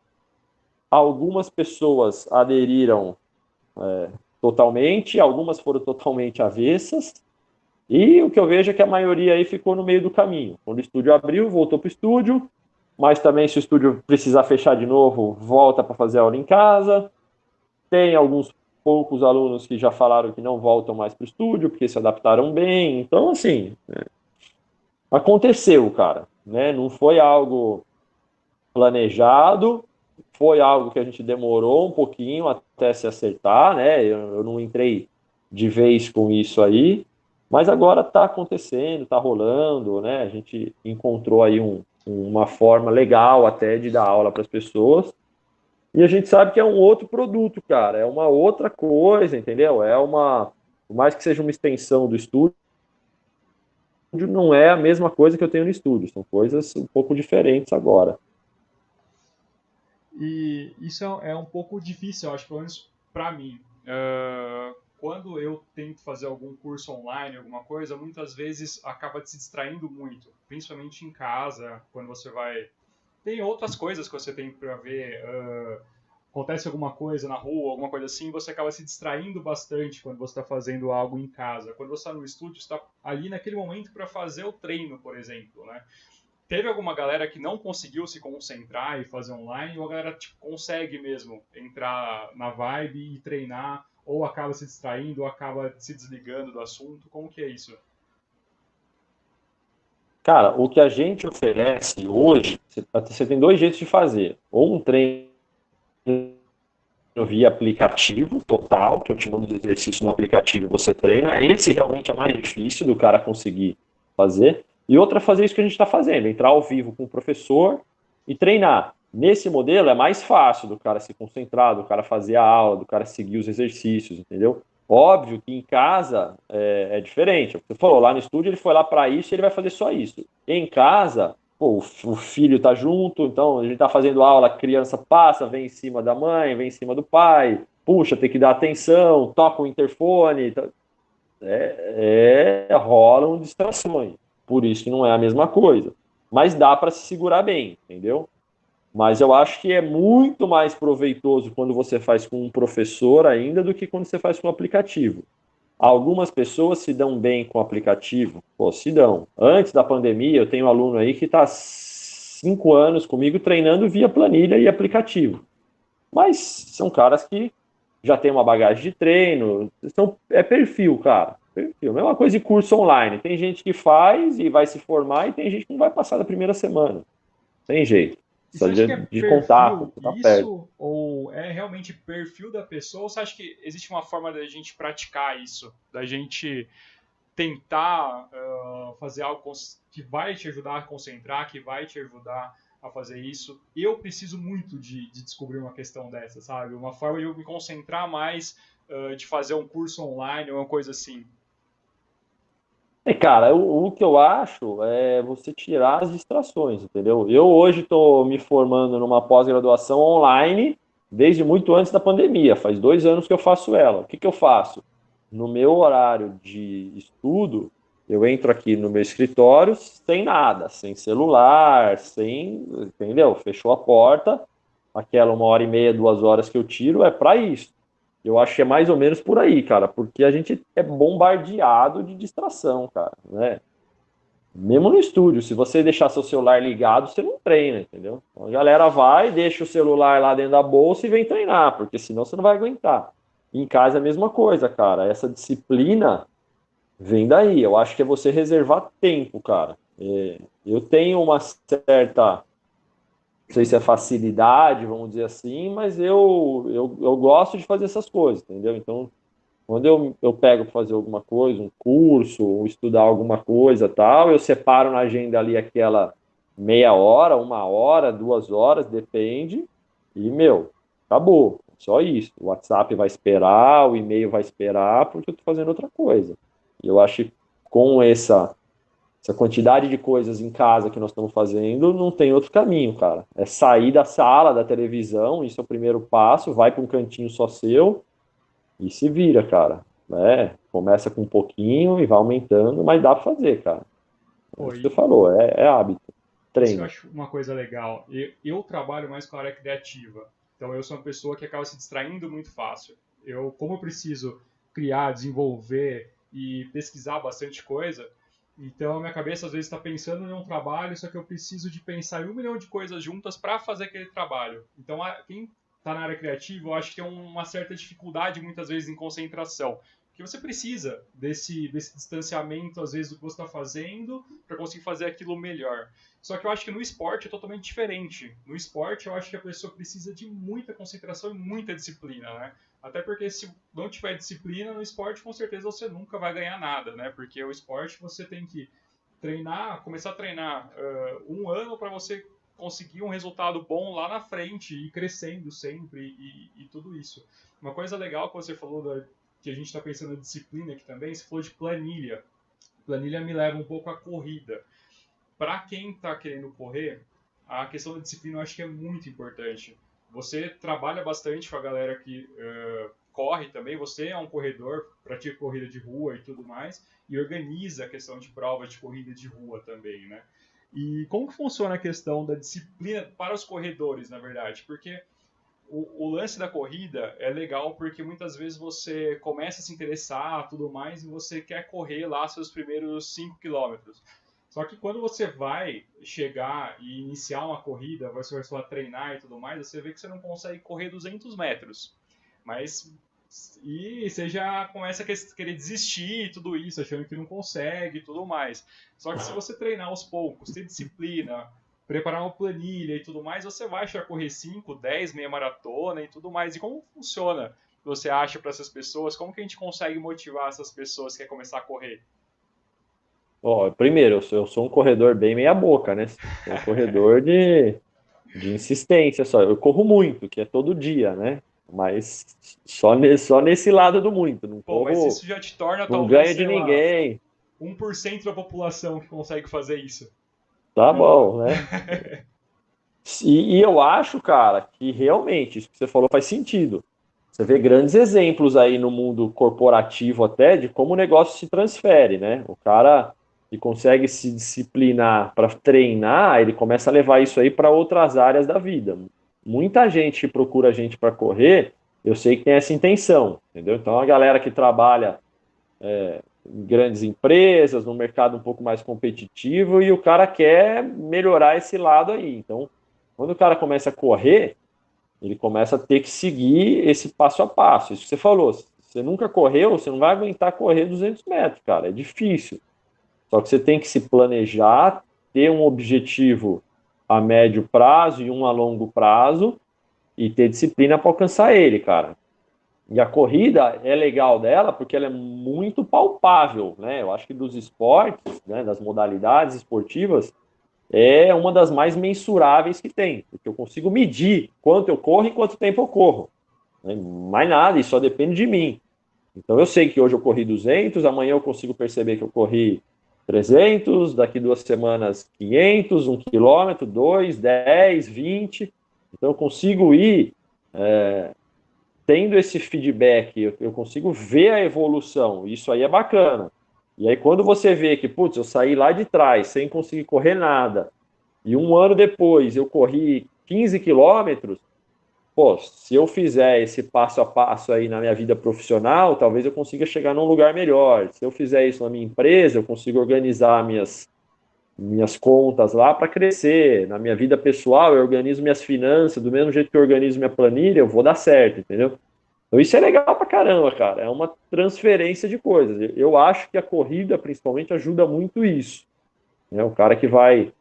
Algumas pessoas aderiram é, totalmente, algumas foram totalmente avessas, e o que eu vejo é que a maioria aí ficou no meio do caminho. Quando o estúdio abriu, voltou para o estúdio, mas também se o estúdio precisar fechar de novo, volta para fazer aula em casa. Tem alguns poucos alunos que já falaram que não voltam mais para o estúdio porque se adaptaram bem. Então, assim, é, aconteceu, cara. Né? Não foi algo planejado, foi algo que a gente demorou um pouquinho até se acertar, né? Eu, eu não entrei de vez com isso aí, mas agora está acontecendo, está rolando, né? A gente encontrou aí um, uma forma legal até de dar aula para as pessoas. E a gente sabe que é um outro produto, cara, é uma outra coisa, entendeu? É uma, por mais que seja uma extensão do estúdio, não é a mesma coisa que eu tenho no estúdio, são coisas um pouco diferentes agora. E isso é, é um pouco difícil, eu acho, pelo menos para mim. Uh, quando eu tento fazer algum curso online, alguma coisa, muitas vezes acaba se distraindo muito, principalmente em casa, quando você vai. Tem outras coisas que você tem para ver. Uh, acontece alguma coisa na rua, alguma coisa assim, você acaba se distraindo bastante quando você está fazendo algo em casa. Quando você está no estúdio, está ali naquele momento para fazer o treino, por exemplo, né? Teve alguma galera que não conseguiu se concentrar e fazer online, ou a galera tipo, consegue mesmo entrar na vibe e treinar ou acaba se distraindo, ou acaba se desligando do assunto? Como que é isso? Cara, o que a gente oferece hoje, você tem dois jeitos de fazer. Ou um treino via aplicativo total, que eu te mando exercício no aplicativo e você treina. Esse realmente é mais difícil do cara conseguir fazer. E outra é fazer isso que a gente está fazendo, entrar ao vivo com o professor e treinar. Nesse modelo é mais fácil do cara se concentrar, do cara fazer a aula, do cara seguir os exercícios, entendeu? Óbvio que em casa é, é diferente. Você falou, lá no estúdio ele foi lá para isso e ele vai fazer só isso. Em casa, pô, o filho tá junto, então a gente tá fazendo aula, a criança passa, vem em cima da mãe, vem em cima do pai, puxa, tem que dar atenção, toca o interfone. Tá... É, é, rolam distrações. Por isso que não é a mesma coisa. Mas dá para se segurar bem, entendeu? Mas eu acho que é muito mais proveitoso quando você faz com um professor ainda do que quando você faz com um aplicativo. Algumas pessoas se dão bem com o aplicativo, pô, se dão. Antes da pandemia, eu tenho um aluno aí que está cinco anos comigo treinando via planilha e aplicativo. Mas são caras que já têm uma bagagem de treino, são, é perfil, cara. Perfil. Mesma coisa de curso online. Tem gente que faz e vai se formar e tem gente que não vai passar da primeira semana. Tem jeito. Só de, é de contato. Tá isso perto. ou é realmente perfil da pessoa? Ou você acha que existe uma forma da gente praticar isso? Da gente tentar uh, fazer algo que vai te ajudar a concentrar, que vai te ajudar a fazer isso. Eu preciso muito de, de descobrir uma questão dessa, sabe? Uma forma de eu me concentrar mais, uh, de fazer um curso online ou uma coisa assim. É, cara, o, o, que eu acho é você tirar as distrações, entendeu? Eu hoje estou me formando numa pós-graduação online desde muito antes da pandemia, faz dois anos que eu faço ela. O que, que eu faço? No meu horário de estudo, eu entro aqui no meu escritório sem nada, sem celular, sem. Entendeu? Fechou a porta, aquela uma hora e meia, duas horas que eu tiro é para isso. Eu acho que é mais ou menos por aí, cara, porque a gente é bombardeado de distração, cara, né? Mesmo no estúdio, se você deixar seu celular ligado, você não treina, entendeu? Então a galera vai, deixa o celular lá dentro da bolsa e vem treinar, porque senão você não vai aguentar. Em casa é a mesma coisa, cara. Essa disciplina vem daí. Eu acho que é você reservar tempo, cara. É, eu tenho uma certa sei se é facilidade, vamos dizer assim, mas eu, eu, eu gosto de fazer essas coisas, entendeu? Então, quando eu, eu pego para fazer alguma coisa, um curso, ou estudar alguma coisa tal, eu separo na agenda ali aquela meia hora, uma hora, duas horas, depende, e, meu, acabou. Só isso. O WhatsApp vai esperar, o e-mail vai esperar, porque eu estou fazendo outra coisa. Eu acho que com essa essa quantidade de coisas em casa que nós estamos fazendo, não tem outro caminho, cara. É sair da sala, da televisão, isso é o primeiro passo, vai para um cantinho só seu e se vira, cara. É, começa com um pouquinho e vai aumentando, mas dá para fazer, cara. É que você falou, é, é hábito. Treino. Isso eu acho uma coisa legal. Eu, eu trabalho mais com a área criativa. Então eu sou uma pessoa que acaba se distraindo muito fácil. Eu, como eu preciso criar, desenvolver e pesquisar bastante coisa, então, a minha cabeça às vezes está pensando em um trabalho, só que eu preciso de pensar em um milhão de coisas juntas para fazer aquele trabalho. Então, quem está na área criativa, eu acho que tem uma certa dificuldade muitas vezes em concentração. Porque você precisa desse, desse distanciamento, às vezes, do que você está fazendo para conseguir fazer aquilo melhor. Só que eu acho que no esporte é totalmente diferente. No esporte, eu acho que a pessoa precisa de muita concentração e muita disciplina, né? Até porque se não tiver disciplina no esporte, com certeza você nunca vai ganhar nada, né? Porque o esporte você tem que treinar, começar a treinar uh, um ano para você conseguir um resultado bom lá na frente e crescendo sempre e, e tudo isso. Uma coisa legal que você falou da, que a gente está pensando em disciplina aqui também, você falou de planilha. Planilha me leva um pouco à corrida. Para quem está querendo correr, a questão da disciplina eu acho que é muito importante você trabalha bastante com a galera que uh, corre também, você é um corredor, pratica corrida de rua e tudo mais, e organiza a questão de prova de corrida de rua também, né? E como que funciona a questão da disciplina para os corredores, na verdade? Porque o, o, lance da corrida é legal porque muitas vezes você começa a se interessar tudo mais e você quer correr lá seus primeiros 5 quilômetros. Só que quando você vai chegar e iniciar uma corrida, você vai só treinar e tudo mais, você vê que você não consegue correr 200 metros. Mas e você já começa a querer desistir e tudo isso, achando que não consegue e tudo mais. Só que se você treinar aos poucos, ter disciplina, preparar uma planilha e tudo mais, você vai chegar a correr 5, 10, meia maratona e tudo mais. E como funciona? Você acha para essas pessoas? Como que a gente consegue motivar essas pessoas que querem começar a correr? Ó, primeiro, eu sou, eu sou um corredor bem meia boca, né? Um corredor de, de insistência só. Eu corro muito, que é todo dia, né? Mas só, ne, só nesse lado do muito. Não Pô, corro, mas isso já te torna não ganha de ninguém. Lá, 1% da população que consegue fazer isso. Tá bom, né? E, e, eu acho, cara, que realmente isso que você falou faz sentido. Você vê grandes exemplos aí no mundo corporativo até de como o negócio se transfere, né? O cara que consegue se disciplinar para treinar, ele começa a levar isso aí para outras áreas da vida. Muita gente procura a gente para correr, eu sei que tem essa intenção, entendeu? Então a galera que trabalha é, em grandes empresas, no mercado um pouco mais competitivo, e o cara quer melhorar esse lado aí. Então, quando o cara começa a correr, ele começa a ter que seguir esse passo a passo. Isso que você falou, você nunca correu, você não vai aguentar correr 200 metros, cara, é difícil. Só que você tem que se planejar, ter um objetivo a médio prazo e um a longo prazo e ter disciplina para alcançar ele, cara. E a corrida é legal dela porque ela é muito palpável, né? Eu acho que dos esportes, né, das modalidades esportivas, é uma das mais mensuráveis que tem, porque eu consigo medir quanto eu corro e quanto tempo eu corro. Né? Mais nada, isso só depende de mim. Então eu sei que hoje eu corri 200, amanhã eu consigo perceber que eu corri 300, daqui duas semanas 500, 1 quilômetro, 2, 10, 20. Então eu consigo ir é, tendo esse feedback, eu, eu consigo ver a evolução. Isso aí é bacana. E aí, quando você vê que, putz, eu saí lá de trás sem conseguir correr nada, e um ano depois eu corri 15 quilômetros, pô, se eu fizer esse passo a passo aí na minha vida profissional, talvez eu consiga chegar num lugar melhor. Se eu fizer isso na minha empresa, eu consigo organizar minhas, minhas contas lá para crescer. Na minha vida pessoal, eu organizo minhas finanças, do mesmo jeito que eu organizo minha planilha, eu vou dar certo, entendeu? Então isso é legal pra caramba, cara. É uma transferência de coisas. Eu acho que a corrida, principalmente, ajuda muito isso. Né? O cara que vai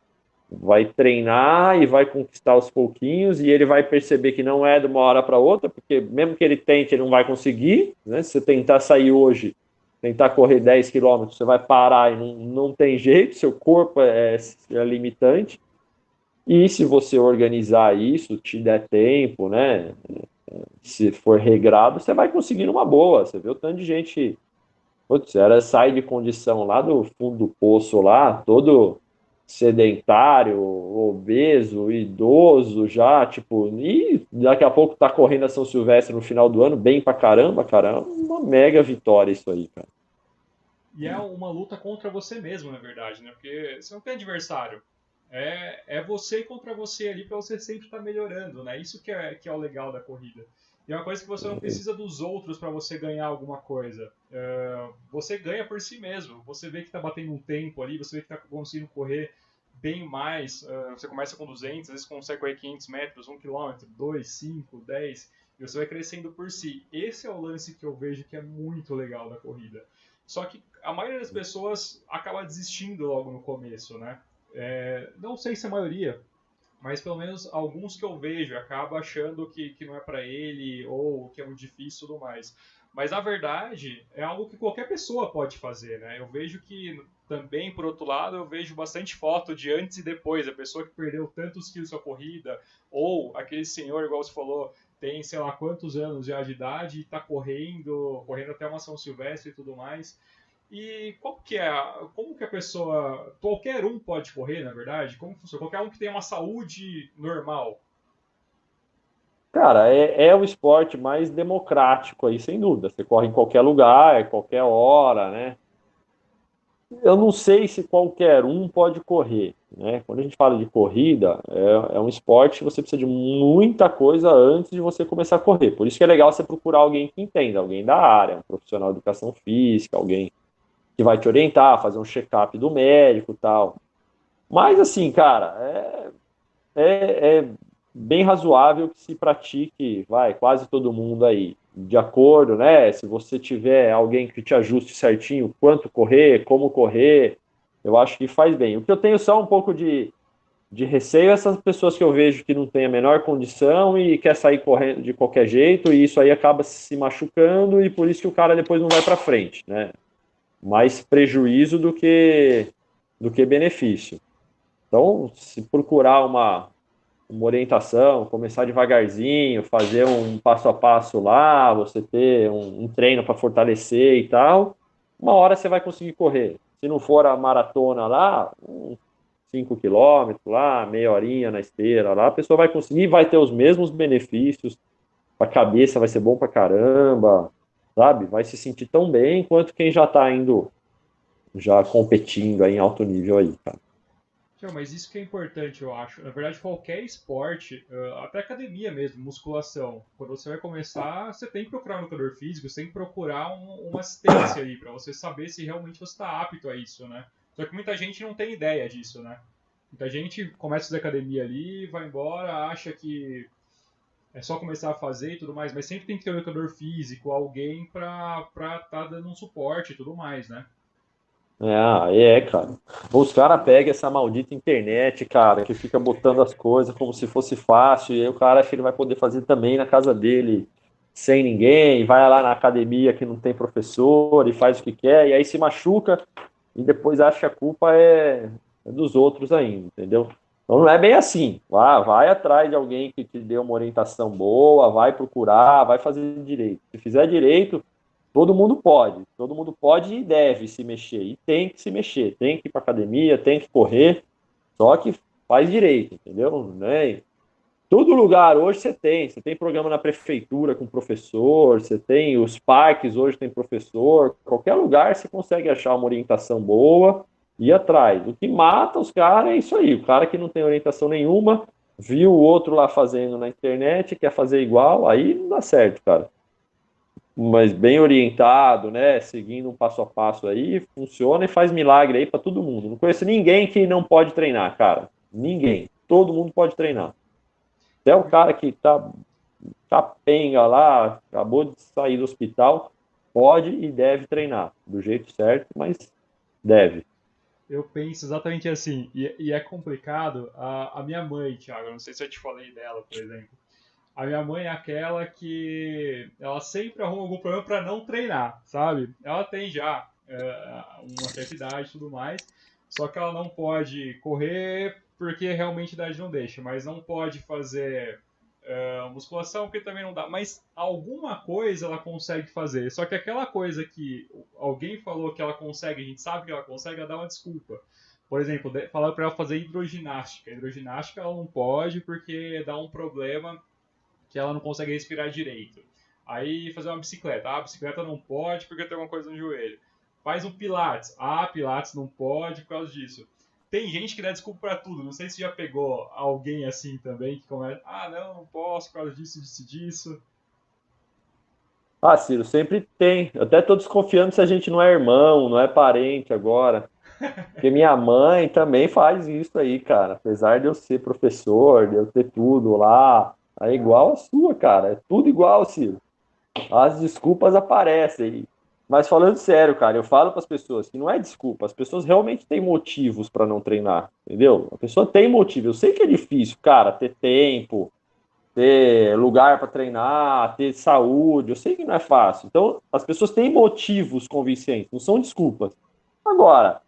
vai treinar e vai conquistar aos pouquinhos e ele vai perceber que não é de uma hora para outra, porque mesmo que ele tente, ele não vai conseguir. Né? Se você tentar sair hoje, tentar correr 10 quilômetros, você vai parar e não, não tem jeito, seu corpo é, é limitante. E se você organizar isso, te der tempo, né? se for regrado, você vai conseguir uma boa. Você vê o tanto de gente. Putz, era sai de condição lá do fundo do poço lá, todo sedentário, obeso, idoso já, tipo, e daqui a pouco tá correndo a São Silvestre no final do ano, bem pra caramba, cara. Uma mega vitória isso aí, cara. E é uma luta contra você mesmo, na verdade, né? Porque você não tem adversário. É, é você contra você ali para você sempre estar tá melhorando, né? Isso que é, que é o legal da corrida. E é uma coisa que você não precisa dos outros para você ganhar alguma coisa. Uh, você ganha por si mesmo. Você vê que está batendo um tempo ali, você vê que está conseguindo correr bem mais. Uh, você começa com 200, às vezes consegue correr 500 metros, 1 km, 2, 5, 10, e você vai crescendo por si. Esse é o lance que eu vejo que é muito legal da corrida. Só que a maioria das pessoas acaba desistindo logo no começo, né? É, não sei se a maioria, mas pelo menos alguns que eu vejo acaba achando que, que não é para ele ou que é muito difícil e tudo mais. Mas na verdade é algo que qualquer pessoa pode fazer, né? Eu vejo que também, por outro lado, eu vejo bastante foto de antes e depois, a pessoa que perdeu tantos quilos na corrida, ou aquele senhor, igual você falou, tem sei lá quantos anos já de idade e está correndo, correndo até uma São Silvestre e tudo mais. E qual que é, como que a pessoa, qualquer um pode correr, na verdade? Como funciona? Qualquer um que tenha uma saúde normal. Cara, é, é o esporte mais democrático aí, sem dúvida. Você corre em qualquer lugar, qualquer hora, né? Eu não sei se qualquer um pode correr, né? Quando a gente fala de corrida, é, é um esporte que você precisa de muita coisa antes de você começar a correr. Por isso que é legal você procurar alguém que entenda, alguém da área, um profissional de educação física, alguém que vai te orientar, fazer um check-up do médico tal. Mas, assim, cara, é, é, é, bem razoável que se pratique, vai, quase todo mundo aí, de acordo, né? Se você tiver alguém que te ajuste certinho quanto correr, como correr, eu acho que faz bem. O que eu tenho só um pouco de, de receio é essas pessoas que eu vejo que não tem a menor condição e quer sair correndo de qualquer jeito, e isso aí acaba se machucando, e por isso que o cara depois não vai para frente, né? Mais prejuízo do que, do que benefício. Então, se procurar uma, uma orientação, começar devagarzinho, fazer um passo a passo lá, você ter um, um treino para fortalecer e tal, uma hora você vai conseguir correr. Se não for a maratona lá, 5 quilômetros lá, meia horinha na esteira lá, a pessoa vai conseguir, vai ter os mesmos benefícios, a cabeça vai ser bom pra caramba, sabe? Vai se sentir tão bem quanto quem já tá indo, já competindo aí em alto nível aí, cara. mas isso que é importante, eu acho. Na verdade, qualquer esporte, até academia mesmo, musculação, quando você vai começar, você tem que procurar um lutador físico, você tem que procurar um, uma assistência aí, para você saber se realmente você está apto a isso, né? Só que muita gente não tem ideia disso, né? Muita gente começa a academia ali, vai embora, acha que é só começar a fazer e tudo mais, mas sempre tem que ter um educador físico, alguém pra estar tá dando um suporte e tudo mais, né? É, é, cara. Os caras pegam essa maldita internet, cara, que fica botando as coisas como se fosse fácil, e aí o cara acha que ele vai poder fazer também na casa dele, sem ninguém, vai lá na academia que não tem professor e faz o que quer, e aí se machuca, e depois acha que a culpa é, é dos outros ainda, entendeu? Então não é bem assim. Ah, vai atrás de alguém que te dê uma orientação boa, vai procurar, vai fazer direito. Se fizer direito, todo mundo pode. Todo mundo pode e deve se mexer. E tem que se mexer. Tem que ir para academia, tem que correr. Só que faz direito, entendeu? Né? Todo lugar hoje você tem. Você tem programa na prefeitura com professor, você tem os parques hoje tem professor. Qualquer lugar você consegue achar uma orientação boa ir atrás. O que mata os caras é isso aí. O cara que não tem orientação nenhuma, viu o outro lá fazendo na internet, quer fazer igual, aí não dá certo, cara. Mas bem orientado, né? Seguindo um passo a passo aí, funciona e faz milagre aí para todo mundo. Não conheço ninguém que não pode treinar, cara. Ninguém. Todo mundo pode treinar. Até o cara que tá capenga lá, acabou de sair do hospital, pode e deve treinar do jeito certo, mas deve. Eu penso exatamente assim, e, e é complicado. A, a, minha mãe, Thiago, não sei se eu te falei dela, por exemplo. A minha mãe é aquela que ela sempre arruma algum problema para não treinar, sabe? Ela tem já é, uma certa idade e tudo mais, só que ela não pode correr porque realmente a idade não deixa, mas não pode fazer uh, musculação porque também não dá. Mas alguma coisa ela consegue fazer. Só que aquela coisa que alguém falou que ela consegue, a gente sabe que ela consegue, ela dá uma desculpa. Por exemplo, falaram para ela fazer hidroginástica. Hidroginástica ela não pode porque dá um problema que ela não consegue respirar direito. Aí fazer uma bicicleta. Ah, a bicicleta não pode porque tem alguma coisa no joelho. Faz um pilates. Ah, pilates não pode por causa disso tem gente que dá desculpa pra tudo. Não sei se já pegou alguém assim também que começa, ah, não, não posso por causa disso, disso, disso. Ah, Ciro, sempre tem. Eu até tô desconfiando se a gente não é irmão, não é parente agora. Porque minha mãe também faz isso aí, cara. Apesar de eu ser professor, de eu ter tudo lá, é igual a sua, cara. É tudo igual, Ciro. As desculpas aparecem. Mas falando sério, cara, eu falo para as pessoas que não é desculpa, as pessoas realmente têm motivos para não treinar, entendeu? A pessoa tem motivo. Eu sei que é difícil, cara, ter tempo, ter lugar para treinar, ter saúde. Eu sei que não é fácil. Então, as pessoas têm motivos convincentes, não são desculpas. Agora,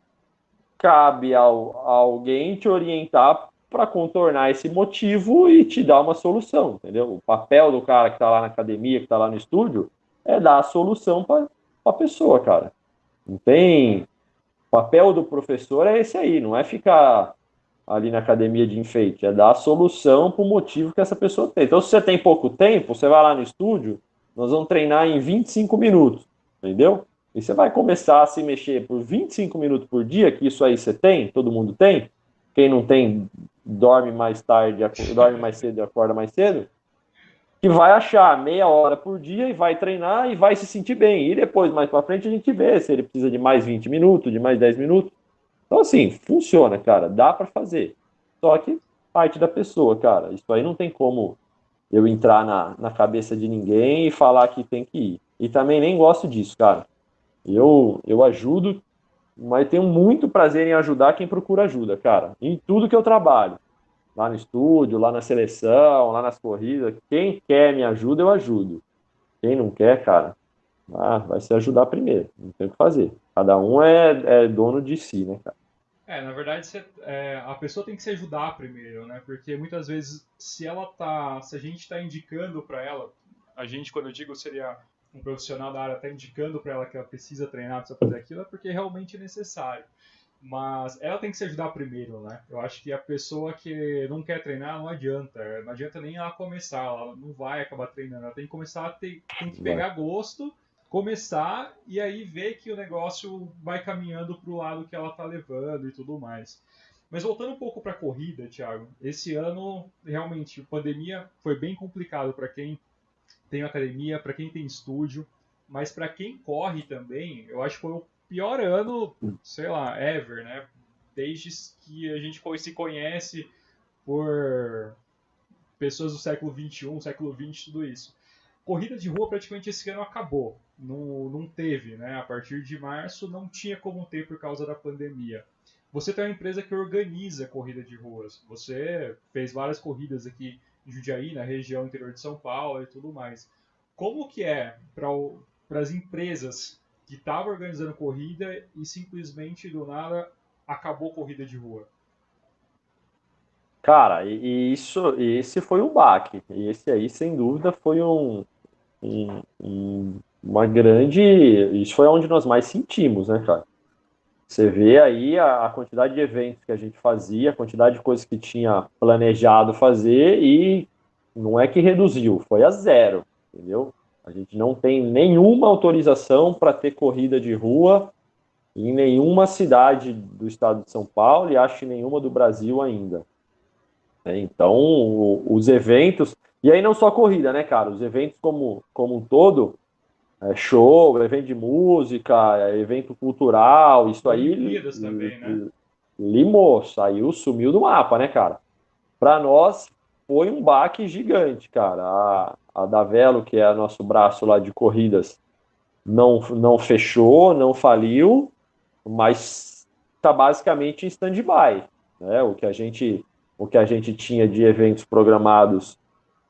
cabe ao, a alguém te orientar para contornar esse motivo e te dar uma solução, entendeu? O papel do cara que está lá na academia, que está lá no estúdio, é dar a solução para a pessoa, cara. Não tem. O papel do professor é esse aí, não é ficar ali na academia de enfeite, é dar a solução para o motivo que essa pessoa tem. Então, se você tem pouco tempo, você vai lá no estúdio, nós vamos treinar em 25 minutos, entendeu? E você vai começar a se mexer por 25 minutos por dia, que isso aí você tem, todo mundo tem. Quem não tem, dorme mais tarde, dorme mais cedo e acorda mais cedo que vai achar meia hora por dia e vai treinar e vai se sentir bem. E depois, mais para frente, a gente vê se ele precisa de mais 20 minutos, de mais 10 minutos. Então, assim, funciona, cara, dá para fazer. Só que parte da pessoa, cara. Isso aí não tem como eu entrar na, na cabeça de ninguém e falar que tem que ir. E também nem gosto disso, cara. Eu, eu ajudo, mas tenho muito prazer em ajudar quem procura ajuda, cara. Em tudo que eu trabalho lá no estúdio, lá na seleção, lá nas corridas. Quem quer me ajuda, eu ajudo. Quem não quer, cara, ah, vai se ajudar primeiro. Não tem o que fazer. Cada um é, é dono de si, né, cara? É, na verdade, você, é, a pessoa tem que se ajudar primeiro, né? Porque muitas vezes, se ela tá, se a gente está indicando para ela, a gente, quando eu digo seria um profissional da área, está indicando para ela que ela precisa treinar, precisa fazer aquilo, é porque realmente é necessário. Mas ela tem que se ajudar primeiro, né? Eu acho que a pessoa que não quer treinar não adianta. Não adianta nem ela começar, ela não vai acabar treinando. Ela tem que começar a ter, tem que pegar gosto, começar e aí ver que o negócio vai caminhando para o lado que ela tá levando e tudo mais. Mas voltando um pouco para a corrida, Thiago, esse ano realmente a pandemia foi bem complicado para quem tem academia, para quem tem estúdio, mas para quem corre também, eu acho que foi o pior ano, sei lá, ever, né? Desde que a gente se conhece por pessoas do século 21, século 20, tudo isso. Corrida de rua praticamente esse ano acabou. Não, não teve, né? A partir de março não tinha como ter por causa da pandemia. Você tem uma empresa que organiza corrida de ruas. Você fez várias corridas aqui em Jundiaí, na região interior de São Paulo e tudo mais. Como que é para as empresas que estavam organizando corrida e simplesmente do nada acabou corrida de rua? Cara, e isso, esse foi um baque. E esse aí, sem dúvida, foi um, um, um, uma grande. Isso foi onde nós mais sentimos, né, cara? Você vê aí a, a, quantidade de eventos que a gente fazia, a quantidade de coisas que tinha planejado fazer e não é que reduziu, foi a zero, entendeu? A gente não tem nenhuma autorização para ter corrida de rua em nenhuma cidade do estado de São Paulo e acho que nenhuma do Brasil ainda. É, então, os eventos, e aí não só corrida, né, cara? Os eventos como, como um todo, é, show, evento de música, é, evento cultural, isso aí. Olimpíadas também, né? Limou, saiu, sumiu do mapa, né, cara? Para nós foi um baque gigante, cara. A, a Davelo, que é nosso braço lá de corridas, não, não fechou, não faliu, mas está basicamente em stand-by. Né? O que a gente o que a gente tinha de eventos programados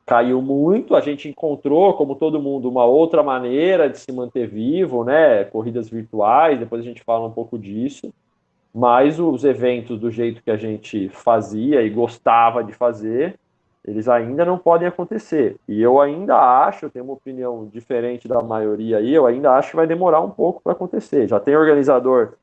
caiu muito. A gente encontrou, como todo mundo, uma outra maneira de se manter vivo, né? Corridas virtuais, depois a gente fala um pouco disso. Mas os eventos do jeito que a gente fazia e gostava de fazer, eles ainda não podem acontecer. E eu ainda acho, eu tenho uma opinião diferente da maioria aí, eu ainda acho que vai demorar um pouco para acontecer. Já tem organizador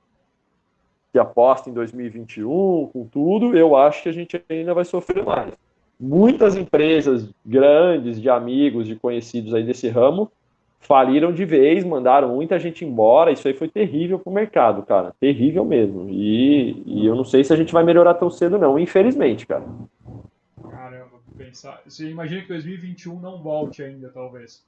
que aposta em 2021 com tudo, eu acho que a gente ainda vai sofrer mais muitas empresas grandes, de amigos, de conhecidos aí desse ramo, faliram de vez, mandaram muita gente embora. Isso aí foi terrível para o mercado, cara. Terrível mesmo. E, e, eu não sei se a gente vai melhorar tão cedo, não, infelizmente, cara. Pensar. Você imagina que 2021 não volte ainda, talvez?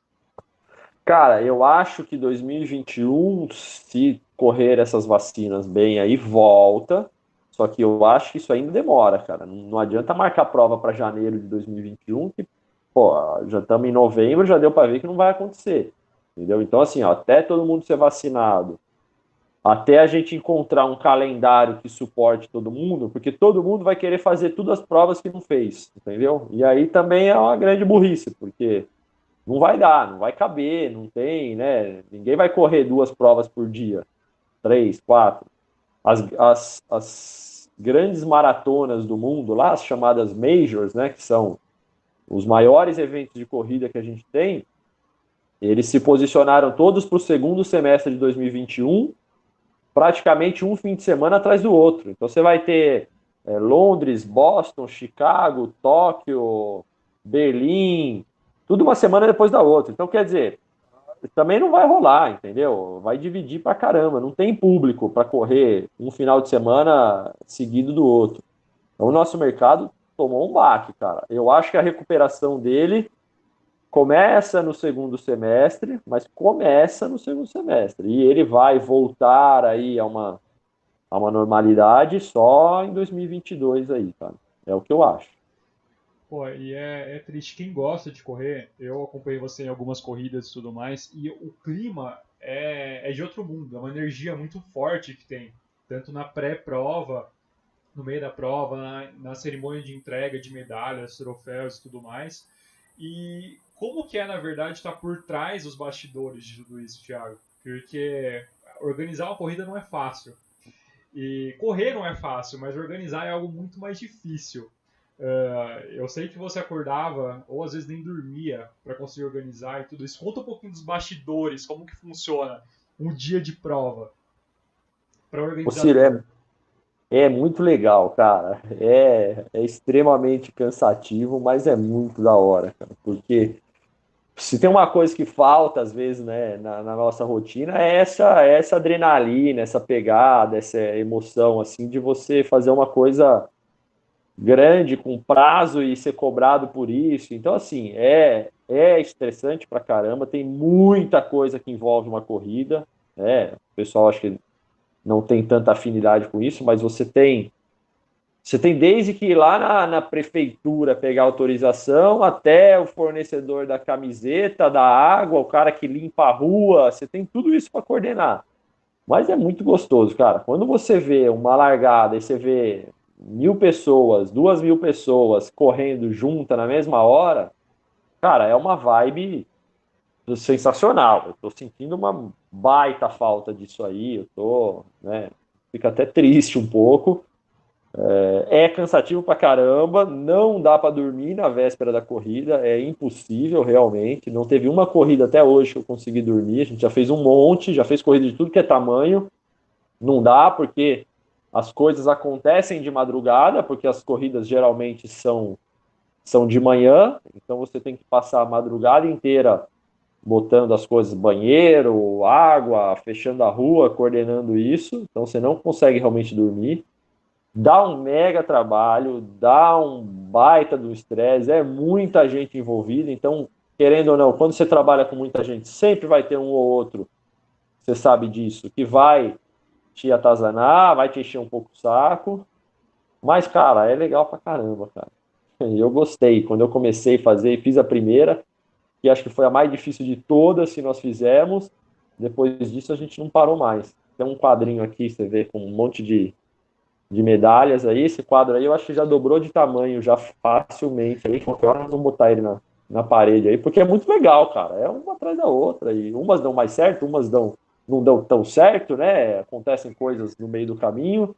Cara, eu acho que 2021, se correr essas vacinas bem aí, volta. Só que eu acho que isso ainda demora, cara. Não adianta marcar prova para janeiro de 2021, que, pô, já estamos em novembro, já deu para ver que não vai acontecer. Entendeu? Então, assim, ó, até todo mundo ser vacinado, até a gente encontrar um calendário que suporte todo mundo, porque todo mundo vai querer fazer todas as provas que não fez, entendeu? E aí também é uma grande burrice, porque não vai dar, não vai caber, não tem, né? Ninguém vai correr duas provas por dia, três, quatro. As, as, as grandes maratonas do mundo, lá as chamadas majors, né, que são os maiores eventos de corrida que a gente tem, eles se posicionaram todos para o segundo semestre de 2021, praticamente um fim de semana atrás do outro. Então você vai ter é, Londres, Boston, Chicago, Tóquio, Berlim, tudo uma semana depois da outra. Então quer dizer, também não vai rolar, entendeu? Vai dividir pra caramba. Não tem público para correr um final de semana seguido do outro. Então, o nosso mercado tomou um baque, cara. Eu acho que a recuperação dele começa no segundo semestre, mas começa no segundo semestre. E ele vai voltar aí a uma, a uma normalidade só em 2022 aí, cara. É o que eu acho. Pô, e é, é, triste. Quem gosta de correr, eu acompanhei você em algumas corridas e tudo mais, e o clima é, é de outro mundo, é uma energia muito forte que tem, tanto na pré-prova, no meio da prova, na, na, cerimônia de entrega de medalhas, troféus e tudo mais. E como que é, na verdade, estar tá por trás dos bastidores de tudo isso, Thiago? Porque organizar uma corrida não é fácil. E correr não é fácil, mas organizar é algo muito mais difícil. Uh, eu sei que você acordava, ou às vezes nem dormia, para conseguir organizar e tudo isso. Conta um pouquinho dos bastidores, como que funciona um dia de prova. Para organizar. É, é muito legal, cara. É, é extremamente cansativo, mas é muito da hora, cara. Porque se tem uma coisa que falta, às vezes, né, na, na, nossa rotina, é essa, é essa adrenalina, essa pegada, essa emoção, assim, de você fazer uma coisa grande, com prazo e ser cobrado por isso. Então, assim, é, é estressante pra caramba, tem muita coisa que envolve uma corrida, né? O pessoal acho que não tem tanta afinidade com isso, mas você tem você tem desde que ir lá na, na, prefeitura pegar autorização, até o fornecedor da camiseta, da água, o cara que limpa a rua, você tem tudo isso para coordenar. Mas é muito gostoso, cara. Quando você vê uma largada e você vê mil pessoas, duas mil pessoas correndo junta na mesma hora, cara, é uma vibe sensacional. Eu tô sentindo uma baita falta disso aí. Eu tô, né, fica até triste um pouco. É, é cansativo pra caramba, não dá para dormir na véspera da corrida, é impossível realmente. Não teve uma corrida até hoje que eu consegui dormir. A gente já fez um monte, já fez corrida de tudo que é tamanho. Não dá porque as coisas acontecem de madrugada, porque as corridas geralmente são são de manhã, então você tem que passar a madrugada inteira botando as coisas banheiro, água, fechando a rua, coordenando isso, então você não consegue realmente dormir. Dá um mega trabalho, dá um baita do estresse, é muita gente envolvida, então, querendo ou não, quando você trabalha com muita gente, sempre vai ter um ou outro, você sabe disso, que vai te atazanar, vai te encher um pouco o saco, mas, cara, é legal pra caramba, cara. Eu gostei. Quando eu comecei a fazer, fiz a primeira, que acho que foi a mais difícil de todas que nós fizemos. Depois disso, a gente não parou mais. Tem um quadrinho aqui, você vê, com um monte de, de medalhas aí. Esse quadro aí eu acho que já dobrou de tamanho, já facilmente. Aí, qualquer hora nós vamos botar ele na, na parede aí, porque é muito legal, cara. É uma atrás da outra. E umas dão mais certo, umas dão, não dão tão certo, né? Acontecem coisas no meio do caminho.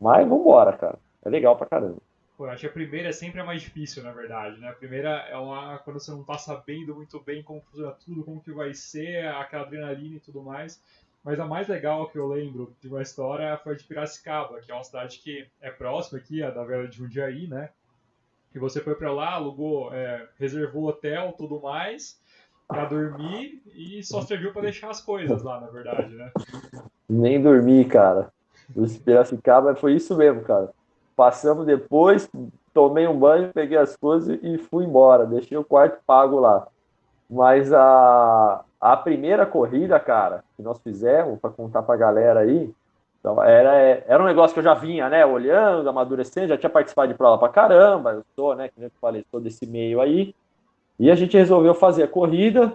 Mas vambora, cara. É legal pra caramba. Pô, acho que a primeira é sempre a mais difícil, na verdade, né? A primeira é uma quando você não tá sabendo muito bem como funciona tudo, como que vai ser, aquela adrenalina e tudo mais. Mas a mais legal que eu lembro de uma história foi de Piracicaba, que é uma cidade que é próxima aqui, a da Vela de Jundiaí, né? Que você foi para lá, alugou, é, reservou hotel, tudo mais, para dormir e só serviu para deixar as coisas lá, na verdade, né? Nem dormi, cara. Os Piracicaba foi isso mesmo, cara. Passamos depois, tomei um banho, peguei as coisas e fui embora. Deixei o quarto pago lá. Mas a, a primeira corrida, cara, que nós fizemos, para contar para a galera aí, então, era, era um negócio que eu já vinha, né, olhando, amadurecendo, já tinha participado de prova pra caramba, eu sou, né, que eu falei, sou desse meio aí, e a gente resolveu fazer a corrida,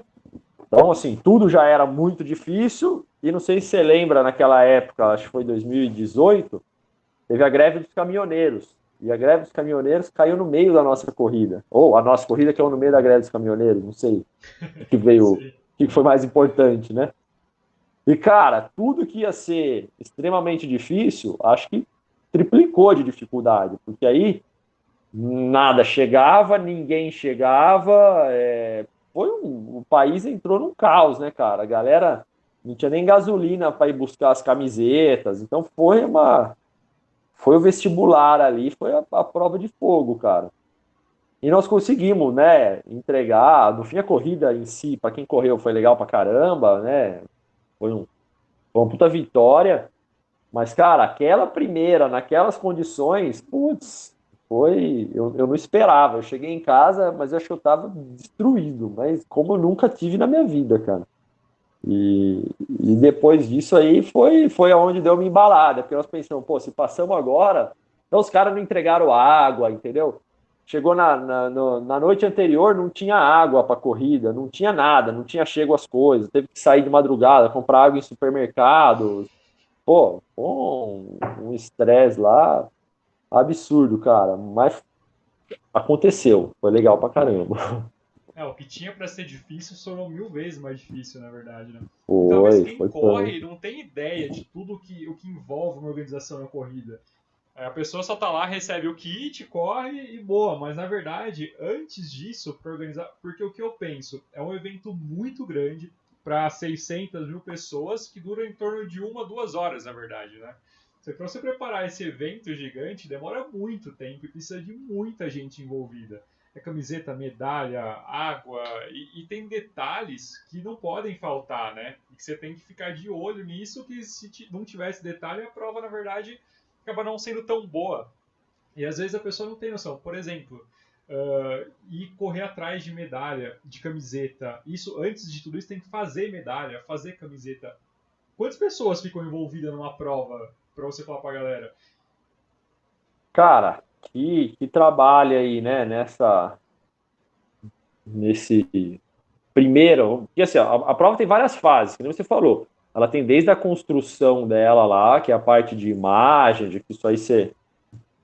então, assim, tudo já era muito difícil, e não sei se você lembra, naquela época, acho que foi 2018, teve a greve dos caminhoneiros. E a greve dos caminhoneiros caiu no meio da nossa corrida. Ou a nossa corrida caiu no meio da greve dos caminhoneiros, não sei o que veio, o que foi mais importante, né? E, cara, tudo que ia ser extremamente difícil, acho que triplicou de dificuldade, porque aí nada chegava, ninguém chegava, é... foi um... o país entrou num caos, né, cara? A galera não tinha nem gasolina para ir buscar as camisetas, então foi uma foi o vestibular ali, foi a, a prova de fogo, cara. E nós conseguimos, né, entregar. No fim, a corrida em si, para quem correu, foi legal pra caramba, né? Foi, um, foi uma puta vitória. Mas, cara, aquela primeira, naquelas condições, putz, foi. Eu, eu não esperava. Eu cheguei em casa, mas eu acho que eu tava destruído. Mas como eu nunca tive na minha vida, cara. E, e depois disso aí foi, foi aonde deu uma embalada, porque nós pensamos, pô, se passamos agora, então os caras não entregaram água, entendeu? Chegou na, na, na noite anterior, não tinha água para corrida, não tinha nada, não tinha chego as coisas, teve que sair de madrugada, comprar água em supermercados. Pô, um estresse lá absurdo, cara, mas aconteceu, foi legal pra caramba. É, o que tinha para ser difícil sonou mil vezes mais difícil, na verdade, né? Foi, Talvez quem foi corre não tem ideia de tudo que, o que envolve uma organização na corrida. É, a pessoa só tá lá, recebe o kit, corre e boa, mas na verdade, antes disso, para organizar, porque o que eu penso, é um evento muito grande para 600 mil pessoas que dura em torno de uma, duas horas, na verdade, né? Para você preparar esse evento gigante, demora muito tempo e precisa de muita gente envolvida. É camiseta, medalha, água, e, e, tem detalhes que não podem faltar, né? E que você tem que ficar de olho nisso, que se não tivesse detalhe, a prova, na verdade, acaba não sendo tão boa. E às vezes a pessoa não tem noção. Por exemplo, uh, ir correr atrás de medalha, de camiseta. Isso, antes de tudo isso, tem que fazer medalha, fazer camiseta. Quantas pessoas ficam envolvidas numa prova para você falar para a galera? Cara, que, que trabalho aí, né, nessa nesse primeiro, porque assim, a, a, prova tem várias fases, como você falou. Ela tem desde a construção dela lá, que é a parte de imagem, de que isso aí você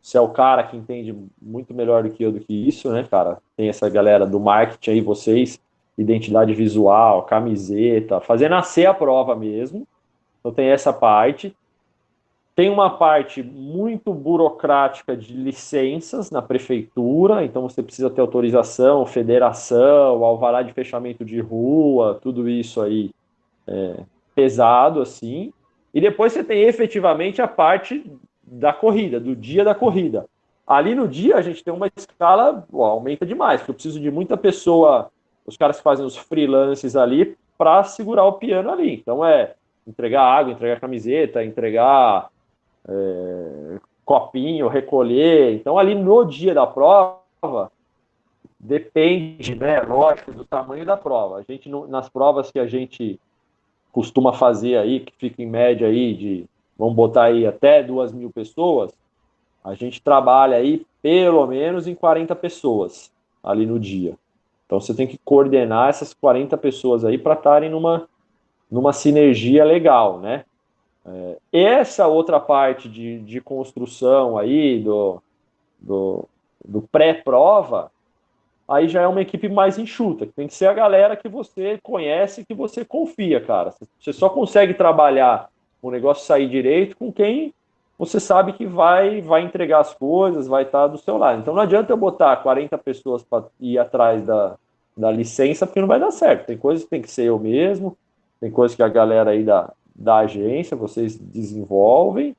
você é o cara que entende muito melhor do que eu do que isso, né, cara? Tem essa galera do marketing aí, vocês, identidade visual, camiseta, fazer nascer a prova mesmo. Então tem essa parte. Tem uma parte muito burocrática de licenças na prefeitura, então você precisa ter autorização, federação, alvará de fechamento de rua, tudo isso aí é, pesado assim. E depois você tem efetivamente a parte da corrida, do dia da corrida. Ali no dia a gente tem uma escala, ó, aumenta demais, porque eu preciso de muita pessoa, os caras que fazem os freelances ali, para segurar o piano ali. Então é entregar água, entregar camiseta, entregar é, copinho, recolher. Então ali no dia da prova, depende, né, lógico, do tamanho da prova. A gente, nas provas que a gente costuma fazer aí, que fica em média aí de vamos botar aí até duas mil pessoas, a gente trabalha aí pelo menos em 40 pessoas ali no dia. Então você tem que coordenar essas 40 pessoas aí para estarem numa, numa sinergia legal, né? É, essa outra parte de, de construção aí do, do, do pré-prova, aí já é uma equipe mais enxuta, que tem que ser a galera que você conhece, que você confia, cara. Você só consegue trabalhar o negócio sair direito com quem você sabe que vai vai entregar as coisas, vai estar do seu lado. Então não adianta eu botar 40 pessoas para ir atrás da, da licença, porque não vai dar certo. Tem coisas que tem que ser eu mesmo, tem coisas que a galera aí da, da agência, vocês desenvolvem,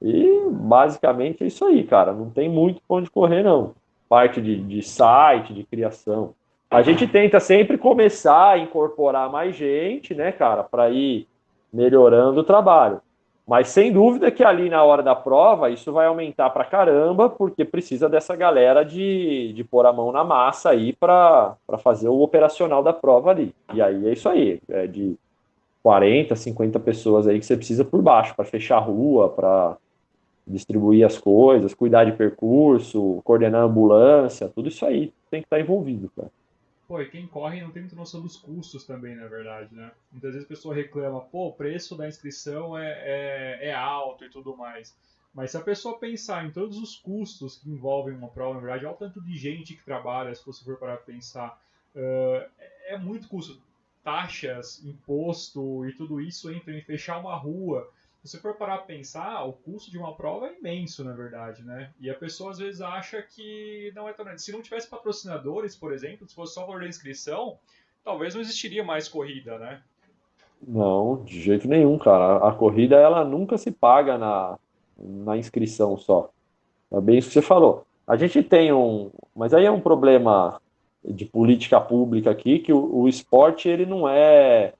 e basicamente é isso aí, cara. Não tem muito para onde correr, não. Parte de, de site, de criação. A gente tenta sempre começar a incorporar mais gente, né, cara, para ir melhorando o trabalho. Mas sem dúvida que ali na hora da prova isso vai aumentar para caramba, porque precisa dessa galera de, de pôr a mão na massa aí para fazer o operacional da prova ali. E aí é isso aí, é de 40, 50 pessoas aí que você precisa por baixo para fechar a rua, para distribuir as coisas, cuidar de percurso, coordenar a ambulância, tudo isso aí tem que estar tá envolvido, cara. Pô, e quem corre não tem muita noção dos custos também, na verdade, né? Muitas vezes a pessoa reclama, pô, o preço da inscrição é, é, é alto e tudo mais. Mas se a pessoa pensar em todos os custos que envolvem uma prova, na verdade, olha o tanto de gente que trabalha, se você for parar para pensar, uh, é muito custo. Taxas, imposto e tudo isso entra em fechar uma rua, se você for parar para pensar, o custo de uma prova é imenso, na verdade, né? E a pessoa às vezes acha que não é tão. Se não tivesse patrocinadores, por exemplo, se fosse só valor da inscrição, talvez não existiria mais corrida, né? Não, de jeito nenhum, cara. A corrida ela nunca se paga na, na inscrição só. É bem isso que você falou. A gente tem um, mas aí é um problema de política pública aqui que o, o esporte ele não é,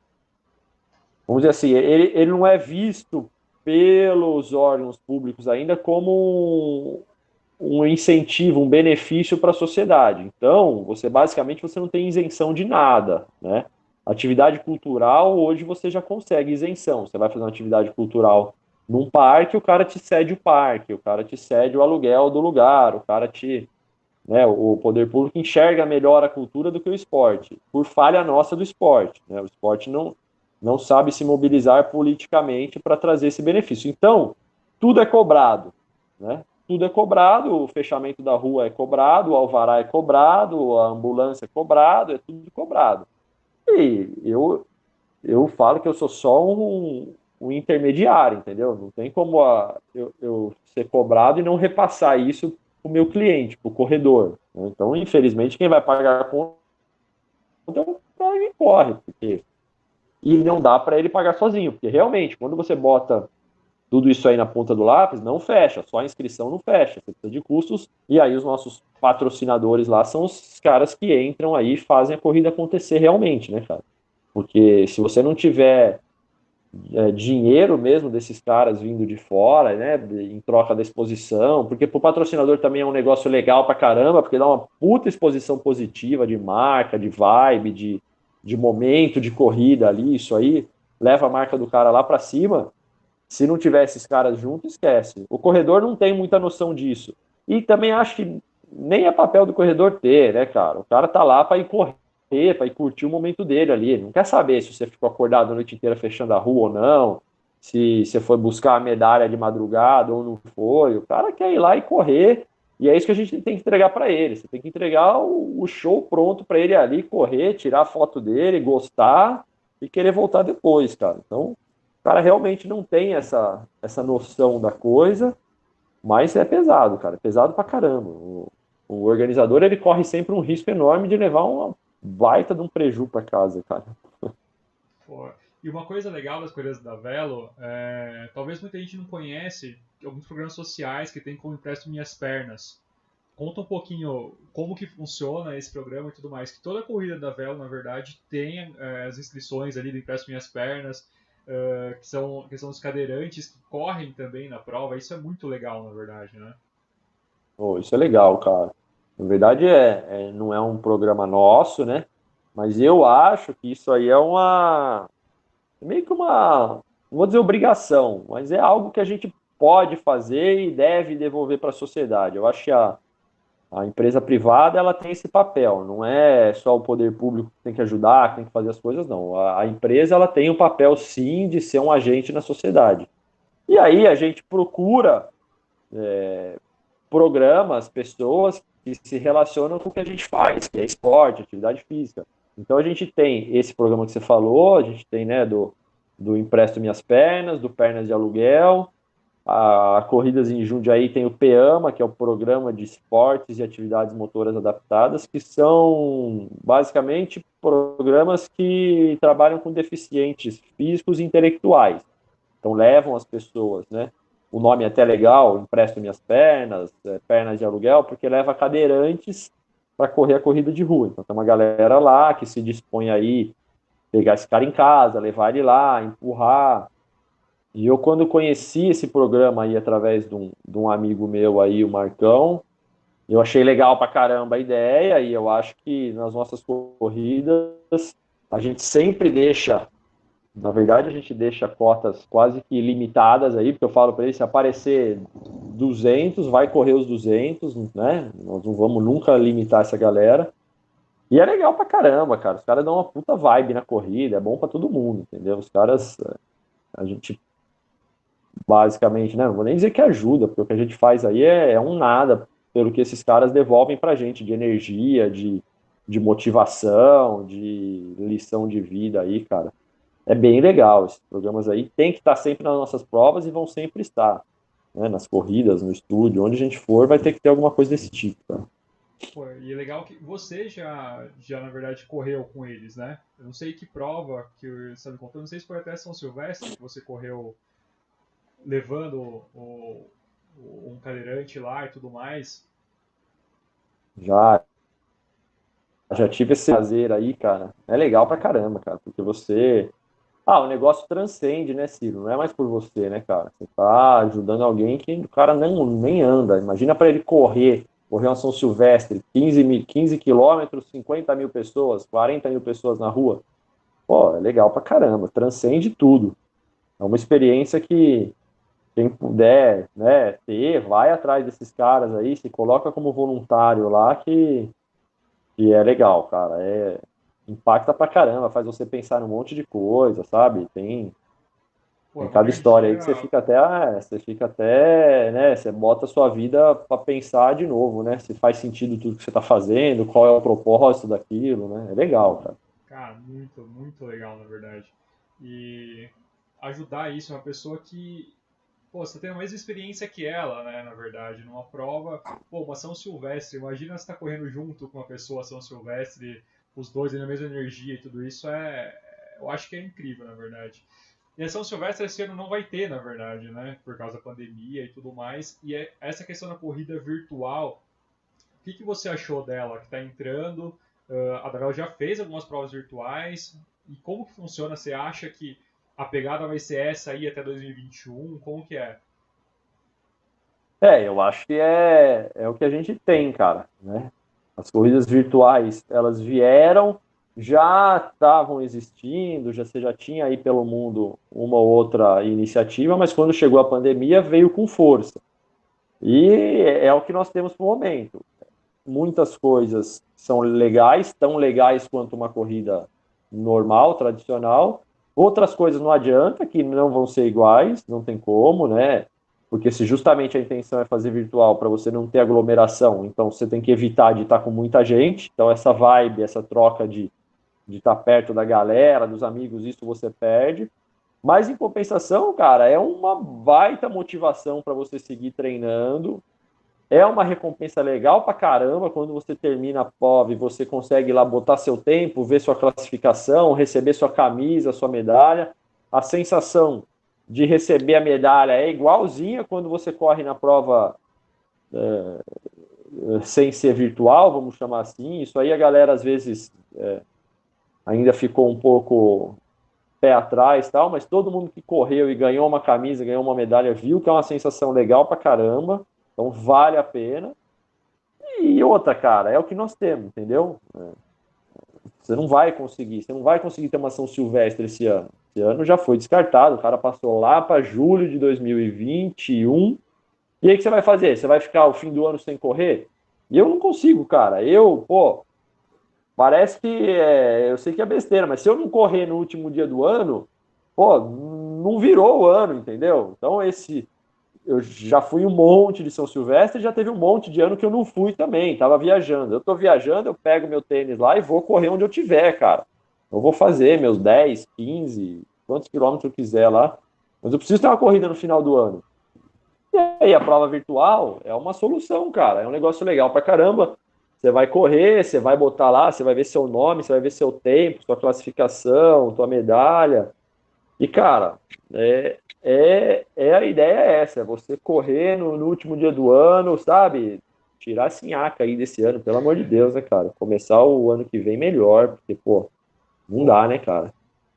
vamos dizer assim, ele, ele não é visto pelos órgãos públicos ainda como um, um incentivo, um benefício para a sociedade. Então, você basicamente você não tem isenção de nada, né? Atividade cultural, hoje você já consegue isenção. Você vai fazer uma atividade cultural num parque, o cara te cede o parque, o cara te cede o aluguel do lugar, o cara te. Né, o poder público enxerga melhor a cultura do que o esporte, por falha nossa do esporte. Né? O esporte não, não sabe se mobilizar politicamente para trazer esse benefício. Então, tudo é cobrado, né? Tudo é cobrado, o fechamento da rua é cobrado, o alvará é cobrado, a ambulância é cobrado, é tudo cobrado. E eu, eu falo que eu sou só um, um intermediário, entendeu? Não tem como a, eu, eu, ser cobrado e não repassar isso o meu cliente, o corredor. Né? Então, infelizmente, quem vai pagar a conta é o cara que corre, porque e não dá para ele pagar sozinho, porque realmente, quando você bota tudo isso aí na ponta do lápis, não fecha, só a inscrição não fecha, você precisa de custos, e aí os nossos patrocinadores lá são os caras que entram aí e fazem a corrida acontecer realmente, né, cara? Porque se você não tiver é, dinheiro mesmo desses caras vindo de fora, né, em troca da exposição, porque pro patrocinador também é um negócio legal pra caramba, porque dá uma puta exposição positiva de marca, de vibe, de, de momento de corrida ali, isso aí leva a marca do cara lá para cima se não tiver esses caras juntos, esquece. O corredor não tem muita noção disso. E também acho que nem é papel do corredor ter, né, cara? O cara tá lá para ir correr, para ir curtir o momento dele ali. Ele não quer saber se você ficou acordado a noite inteira fechando a rua ou não, se você foi buscar a medalha de madrugada ou não foi. O cara quer ir lá e correr. E é isso que a gente tem que entregar para ele. Você tem que entregar o, o show pronto para ele ali correr, tirar a foto dele, gostar e querer voltar depois, cara. Então, cara realmente não tem essa, essa noção da coisa, mas é pesado, cara, é pesado pra caramba. O, o organizador, ele corre sempre um risco enorme de levar uma baita de um preju para casa, cara. Pô. E uma coisa legal das corridas da Velo, é, talvez muita gente não conhece alguns programas sociais que tem como empresto minhas pernas. Conta um pouquinho como que funciona esse programa e tudo mais. Que toda corrida da Velo, na verdade, tem é, as inscrições ali do empresto minhas pernas uh, que, são, que são os cadeirantes que correm também na prova. Isso é muito legal, na verdade, né? Oh, isso é legal, cara. Na verdade, é, é, não é um programa nosso, né? Mas eu acho que isso aí é uma. É meio que uma. Não vou dizer obrigação, mas é algo que a gente pode fazer e deve devolver para a sociedade. Eu acho que a, a empresa privada ela tem esse papel, não é só o poder público que tem que ajudar, que tem que fazer as coisas, não. A, a empresa ela tem o um papel sim de ser um agente na sociedade. E aí a gente procura é, programas, pessoas que se relacionam com o que a gente faz, que é esporte, atividade física. Então a gente tem esse programa que você falou, a gente tem né, do, do Empresto Minhas Pernas, do Pernas de Aluguel, a, Corridas em Jundiaí tem o PEAMA, que é o Programa de Esportes e Atividades Motoras Adaptadas, que são basicamente programas que trabalham com deficientes físicos e intelectuais. Então levam as pessoas, né? O nome é até legal, empresto minhas pernas, é, pernas de aluguel, porque leva cadeirantes para correr a corrida de rua. Então tem uma galera lá que se dispõe aí pegar esse cara em casa, levar ele lá, empurrar, e eu, quando conheci esse programa aí através de um, de um amigo meu aí, o Marcão, eu achei legal pra caramba a ideia e eu acho que nas nossas corridas a gente sempre deixa, na verdade a gente deixa cotas quase que limitadas aí, porque eu falo para ele, se aparecer 200, vai correr os 200, né? Nós não vamos nunca limitar essa galera. E é legal pra caramba, cara. Os caras dão uma puta vibe na corrida, é bom para todo mundo, entendeu? Os caras a gente basicamente, né? Não vou nem dizer que ajuda, porque o que a gente faz aí é, é um nada pelo que esses caras devolvem pra gente de energia, de, de motivação, de lição de vida aí, cara. É bem legal. Esses programas aí tem que estar sempre nas nossas provas e vão sempre estar. Né, nas corridas, no estúdio, onde a gente for, vai ter que ter alguma coisa desse tipo, cara. Pô, e é legal que você já, já, na verdade, correu com eles, né? Eu não sei que prova que você me contou, não sei se foi até São Silvestre que você correu levando o, o, um cadeirante lá e tudo mais? Já. Já tive esse prazer aí, cara. É legal pra caramba, cara, porque você. Ah, o negócio transcende, né, Ciro? Não é mais por você, né, cara? Você tá ajudando alguém que o cara nem, nem anda. Imagina para ele correr, correr uma São Silvestre, 15, mil, 15 quilômetros, 50 mil pessoas, 40 mil pessoas na rua. Pô, é legal pra caramba, transcende tudo. É uma experiência que quem puder né, ter, vai atrás desses caras aí, se coloca como voluntário lá, que, que é legal, cara. É, impacta pra caramba, faz você pensar num monte de coisa, sabe? Tem, Pô, tem cada história aí que você fica até, ah, você fica até, né? Você bota a sua vida para pensar de novo, né? Se faz sentido tudo que você tá fazendo, qual é o propósito daquilo, né? É legal, cara. Cara, muito, muito legal, na verdade. E ajudar isso, uma pessoa que pô, você tem a mesma experiência que ela, né, na verdade, numa prova, pô, uma São Silvestre, imagina você tá correndo junto com uma pessoa São Silvestre, os dois na mesma energia e tudo isso, é, eu acho que é incrível, na verdade. E a São Silvestre esse ano não vai ter, na verdade, né? Por causa da pandemia e tudo mais. E é essa questão da corrida virtual, o que, que você achou dela que está entrando? Uh, a Davel já fez algumas provas virtuais. E como que funciona? Você acha que a pegada vai ser essa aí até 2021? Como que é? É, eu acho que é, é o que a gente tem, cara, né? As corridas virtuais, elas vieram já estavam existindo, já você já tinha aí pelo mundo uma ou outra iniciativa, mas quando chegou a pandemia veio com força. E é o que nós temos no momento. Muitas coisas são legais, tão legais quanto uma corrida normal, tradicional. Outras coisas não adianta, que não vão ser iguais, não tem como, né? Porque se justamente a intenção é fazer virtual para você não ter aglomeração, então você tem que evitar de estar com muita gente. Então essa vibe, essa troca de de estar perto da galera, dos amigos, isso você perde. Mas em compensação, cara, é uma baita motivação para você seguir treinando. É uma recompensa legal pra caramba quando você termina a POV, você consegue lá botar seu tempo, ver sua classificação, receber sua camisa, sua medalha. A sensação de receber a medalha é igualzinha quando você corre na prova é, sem ser virtual, vamos chamar assim. Isso aí a galera às vezes é, ainda ficou um pouco pé atrás tal, mas todo mundo que correu e ganhou uma camisa, ganhou uma medalha, viu que é uma sensação legal pra caramba, então vale a pena. E outra, cara, é o que nós temos, entendeu? É. Você não vai conseguir, você não vai conseguir ter uma São Silvestre esse ano. Esse ano já foi descartado, o cara passou lá para julho de 2021. E aí o que você vai fazer? Você vai ficar o fim do ano sem correr? E eu não consigo, cara. Eu, pô, Parece que é, eu sei que é besteira, mas se eu não correr no último dia do ano, pô, não virou o ano, entendeu? Então esse eu já fui um monte de São Silvestre, já teve um monte de ano que eu não fui também, tava viajando. Eu tô viajando, eu pego meu tênis lá e vou correr onde eu tiver, cara. Eu vou fazer meus 10, 15, quantos quilômetros eu quiser lá, mas eu preciso ter uma corrida no final do ano. E aí a prova virtual é uma solução, cara. É um negócio legal pra caramba. Você vai correr, você vai botar lá, você vai ver seu nome, você vai ver seu tempo, sua classificação, tua medalha. E, cara, é, é, é a ideia é essa, é você correr no, no último dia do ano, sabe? Tirar a sinhaca aí desse ano, pelo amor de Deus, né, cara? Começar o ano que vem melhor, porque, pô, não dá, né, cara?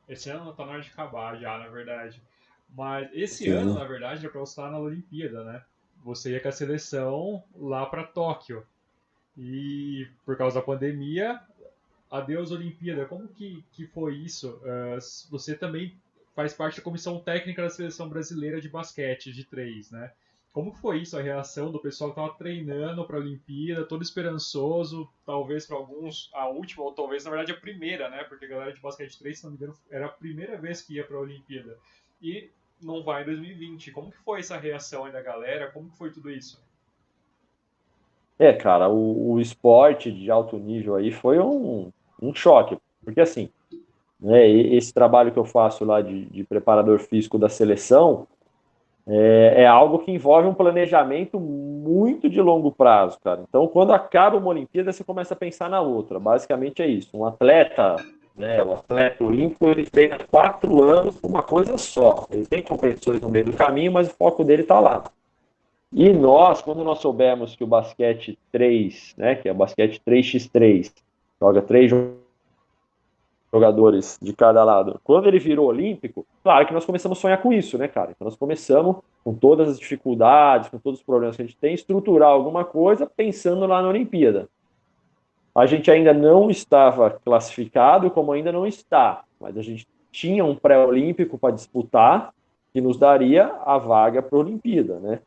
Esse ano tá na hora de acabar já, na verdade. Mas esse Sim. ano, na verdade, é pra você estar na Olimpíada, né? Você ia com a seleção lá para Tóquio. E por causa da pandemia, adeus Olimpíada. Como que, que foi isso? Uh, você também faz parte da comissão técnica da seleção brasileira de basquete de três, né? Como foi isso, a reação do pessoal que estava treinando para a Olimpíada, todo esperançoso, talvez para alguns a última, ou talvez na verdade a primeira, né? Porque a galera de basquete 3, se não me engano, era a primeira vez que ia para a Olimpíada. E não vai em 2020. Como que foi essa reação aí da galera? Como que foi tudo isso? É, cara, o, o esporte de alto nível aí foi um, um choque, porque assim, né, esse trabalho que eu faço lá de, de preparador físico da seleção é, é, algo que envolve um planejamento muito de longo prazo, cara. Então, quando acaba uma Olimpíada, você começa a pensar na outra. Basicamente é isso. Um atleta, né, o atleta olímpico, ele treina quatro anos uma coisa só. Ele tem competições no meio do caminho, mas o foco dele está lá. E nós, quando nós soubemos que o basquete 3, né, que é o basquete 3x3, joga três jogadores de cada lado, quando ele virou olímpico, claro que nós começamos a sonhar com isso, né, cara? Então nós começamos, com todas as dificuldades, com todos os problemas que a gente tem, estruturar alguma coisa pensando lá na Olimpíada. A gente ainda não estava classificado, como ainda não está, mas a gente tinha um pré-olímpico para disputar, que nos daria a vaga para a Olimpíada, né?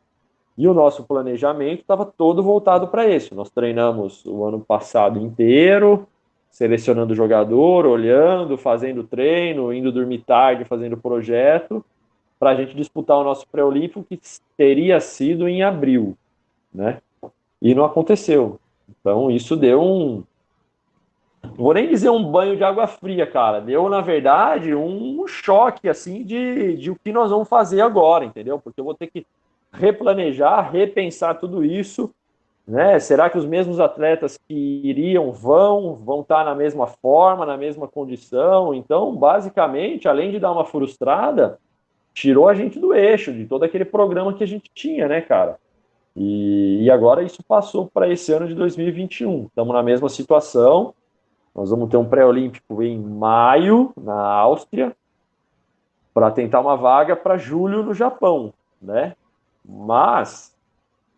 E o nosso planejamento estava todo voltado para isso. Nós treinamos o ano passado inteiro, selecionando o jogador, olhando, fazendo treino, indo dormir tarde, fazendo projeto, para a gente disputar o nosso pré-olímpico, que teria sido em abril, né? E não aconteceu. Então, isso deu um. Vou nem dizer um banho de água fria, cara. Deu, na verdade, um choque, assim, de, de o que nós vamos fazer agora, entendeu? Porque eu vou ter que replanejar, repensar tudo isso. Né? Será que os mesmos atletas que iriam vão, vão estar na mesma forma, na mesma condição? Então, basicamente, além de dar uma frustrada, tirou a gente do eixo, de todo aquele programa que a gente tinha, né, cara? E, e agora isso passou para esse ano de 2021. Estamos na mesma situação. Nós vamos ter um pré-olímpico em maio, na Áustria, para tentar uma vaga para julho no Japão, né? Mas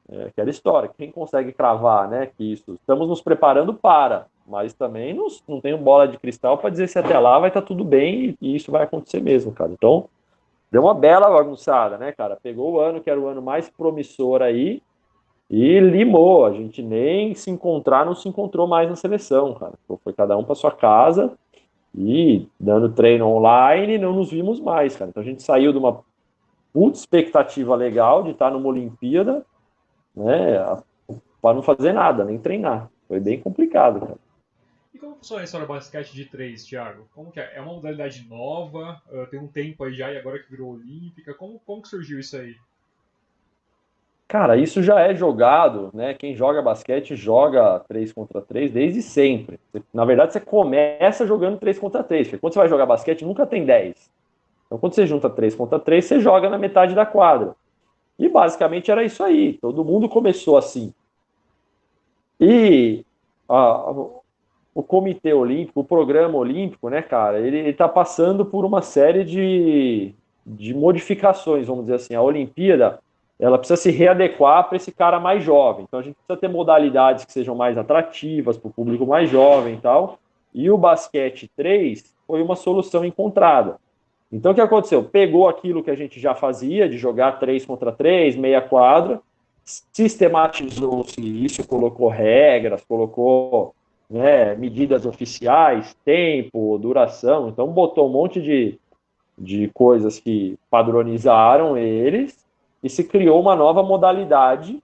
é história, quem consegue cravar, né? Que isso, estamos nos preparando para, mas também não, não tenho bola de cristal para dizer se até lá vai estar tá tudo bem e, e isso vai acontecer mesmo, cara. Então, deu uma bela bagunçada, né, cara? Pegou o ano que era o ano mais promissor aí e limou. A gente nem se encontrar, não se encontrou mais na seleção, cara. Foi cada um para sua casa e dando treino online, não nos vimos mais, cara. Então a gente saiu de uma puta expectativa legal de estar numa Olimpíada né, para não fazer nada, nem treinar. Foi bem complicado, cara. E como funciona a história do basquete de três, Thiago? Como que é? É uma modalidade nova? Uh, tem um tempo aí já e agora que virou olímpica? Como, como que surgiu isso aí? Cara, isso já é jogado, né? Quem joga basquete joga 3 contra 3 desde sempre. Na verdade, você começa jogando 3 contra 3, porque quando você vai jogar basquete, nunca tem 10. Então, quando você junta 3 contra 3, você joga na metade da quadra. E basicamente era isso aí. Todo mundo começou assim. E a, o Comitê Olímpico, o Programa Olímpico, né, cara, ele está passando por uma série de, de modificações, vamos dizer assim. A Olimpíada ela precisa se readequar para esse cara mais jovem. Então a gente precisa ter modalidades que sejam mais atrativas para o público mais jovem e tal. E o basquete 3 foi uma solução encontrada. Então, o que aconteceu? Pegou aquilo que a gente já fazia, de jogar 3 contra 3, meia quadra, sistematizou-se isso, colocou regras, colocou né, medidas oficiais, tempo, duração. Então, botou um monte de, de coisas que padronizaram eles e se criou uma nova modalidade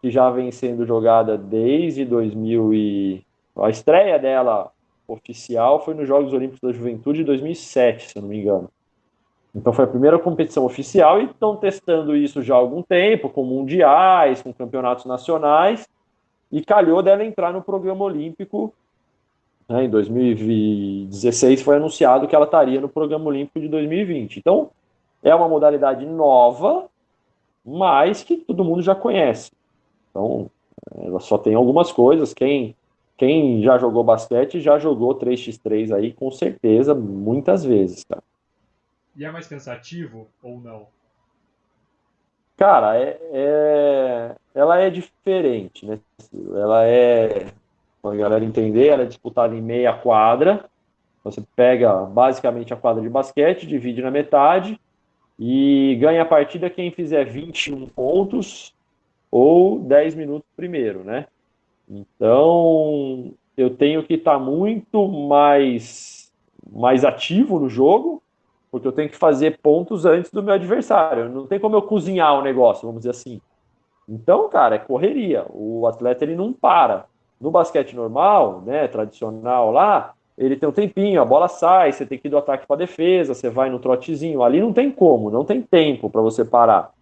que já vem sendo jogada desde 2000 e a estreia dela oficial foi nos Jogos Olímpicos da Juventude de 2007, se eu não me engano. Então foi a primeira competição oficial e estão testando isso já há algum tempo, com mundiais, com campeonatos nacionais, e calhou dela entrar no programa olímpico. Né, em 2016 foi anunciado que ela estaria no programa olímpico de 2020. Então é uma modalidade nova, mas que todo mundo já conhece. Então ela só tem algumas coisas. Quem quem já jogou basquete já jogou 3x3 aí, com certeza, muitas vezes, cara. E é mais cansativo ou não? Cara, é, é, ela é diferente, né? Ela é, para a galera entender, ela é disputada em meia quadra. Você pega basicamente a quadra de basquete, divide na metade e ganha a partida quem fizer 21 pontos ou 10 minutos primeiro, né? Então, eu tenho que estar tá muito mais, mais ativo no jogo, porque eu tenho que fazer pontos antes do meu adversário. Não tem como eu cozinhar o negócio, vamos dizer assim. Então, cara, é correria. O atleta ele não para. No basquete normal, né, tradicional lá, ele tem um tempinho, a bola sai, você tem que ir do ataque para defesa, você vai no trotezinho. Ali não tem como, não tem tempo para você parar.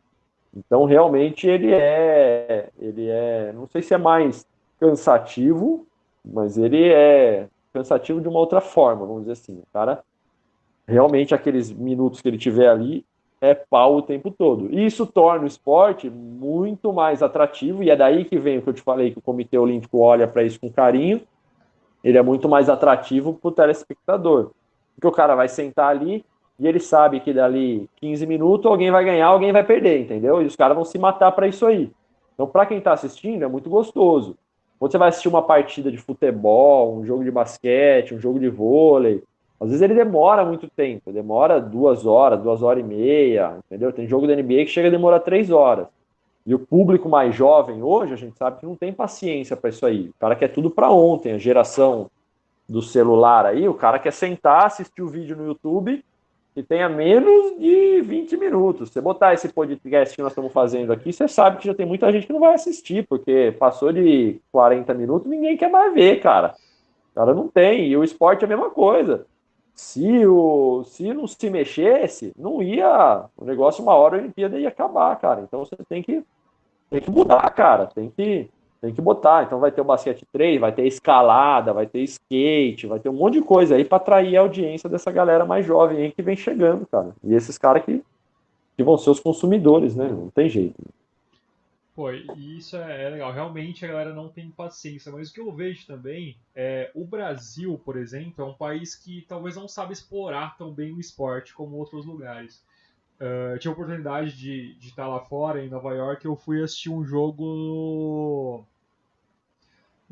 Então, realmente ele é, ele é, não sei se é mais cansativo, mas ele é cansativo de uma outra forma, vamos dizer assim. O cara, realmente, aqueles minutos que ele tiver ali, é pau o tempo todo. E isso torna o esporte muito mais atrativo, e é daí que vem o que eu te falei, que o Comitê Olímpico olha para isso com carinho, ele é muito mais atrativo para o telespectador. Porque o cara vai sentar ali e ele sabe que dali 15 minutos alguém vai ganhar, alguém vai perder, entendeu? E os caras vão se matar para isso aí. Então, para quem está assistindo, é muito gostoso. Quando você vai assistir uma partida de futebol, um jogo de basquete, um jogo de vôlei, às vezes ele demora muito tempo, demora duas horas, duas horas e meia, entendeu? Tem jogo da NBA que chega a demorar três horas. E o público mais jovem hoje, a gente sabe que não tem paciência para isso aí. O cara quer tudo para ontem, a geração do celular aí, o cara quer sentar, assistir o vídeo no YouTube que tenha menos de 20 minutos. Você botar esse podcast que nós estamos fazendo aqui, você sabe que já tem muita gente que não vai assistir, porque passou de 40 minutos, ninguém quer mais ver, cara. O cara não tem. E o esporte é a mesma coisa. Se, o, se não se mexesse, não ia. O negócio, uma hora a Olimpíada ia acabar, cara. Então você tem que tem que mudar, cara. Tem que, tem que botar. Então vai ter o basquete 3, vai ter escalada, vai ter skate, vai ter um monte de coisa aí para atrair a audiência dessa galera mais jovem aí que vem chegando, cara. E esses caras que, que vão ser os consumidores, né? Não tem jeito. Pô, isso é, é legal. Realmente a galera não tem paciência. Mas o que eu vejo também é o Brasil, por exemplo, é um país que talvez não sabe explorar tão bem o esporte como outros lugares. Uh, eu tive a oportunidade de, de estar lá fora, em Nova York, eu fui assistir um jogo.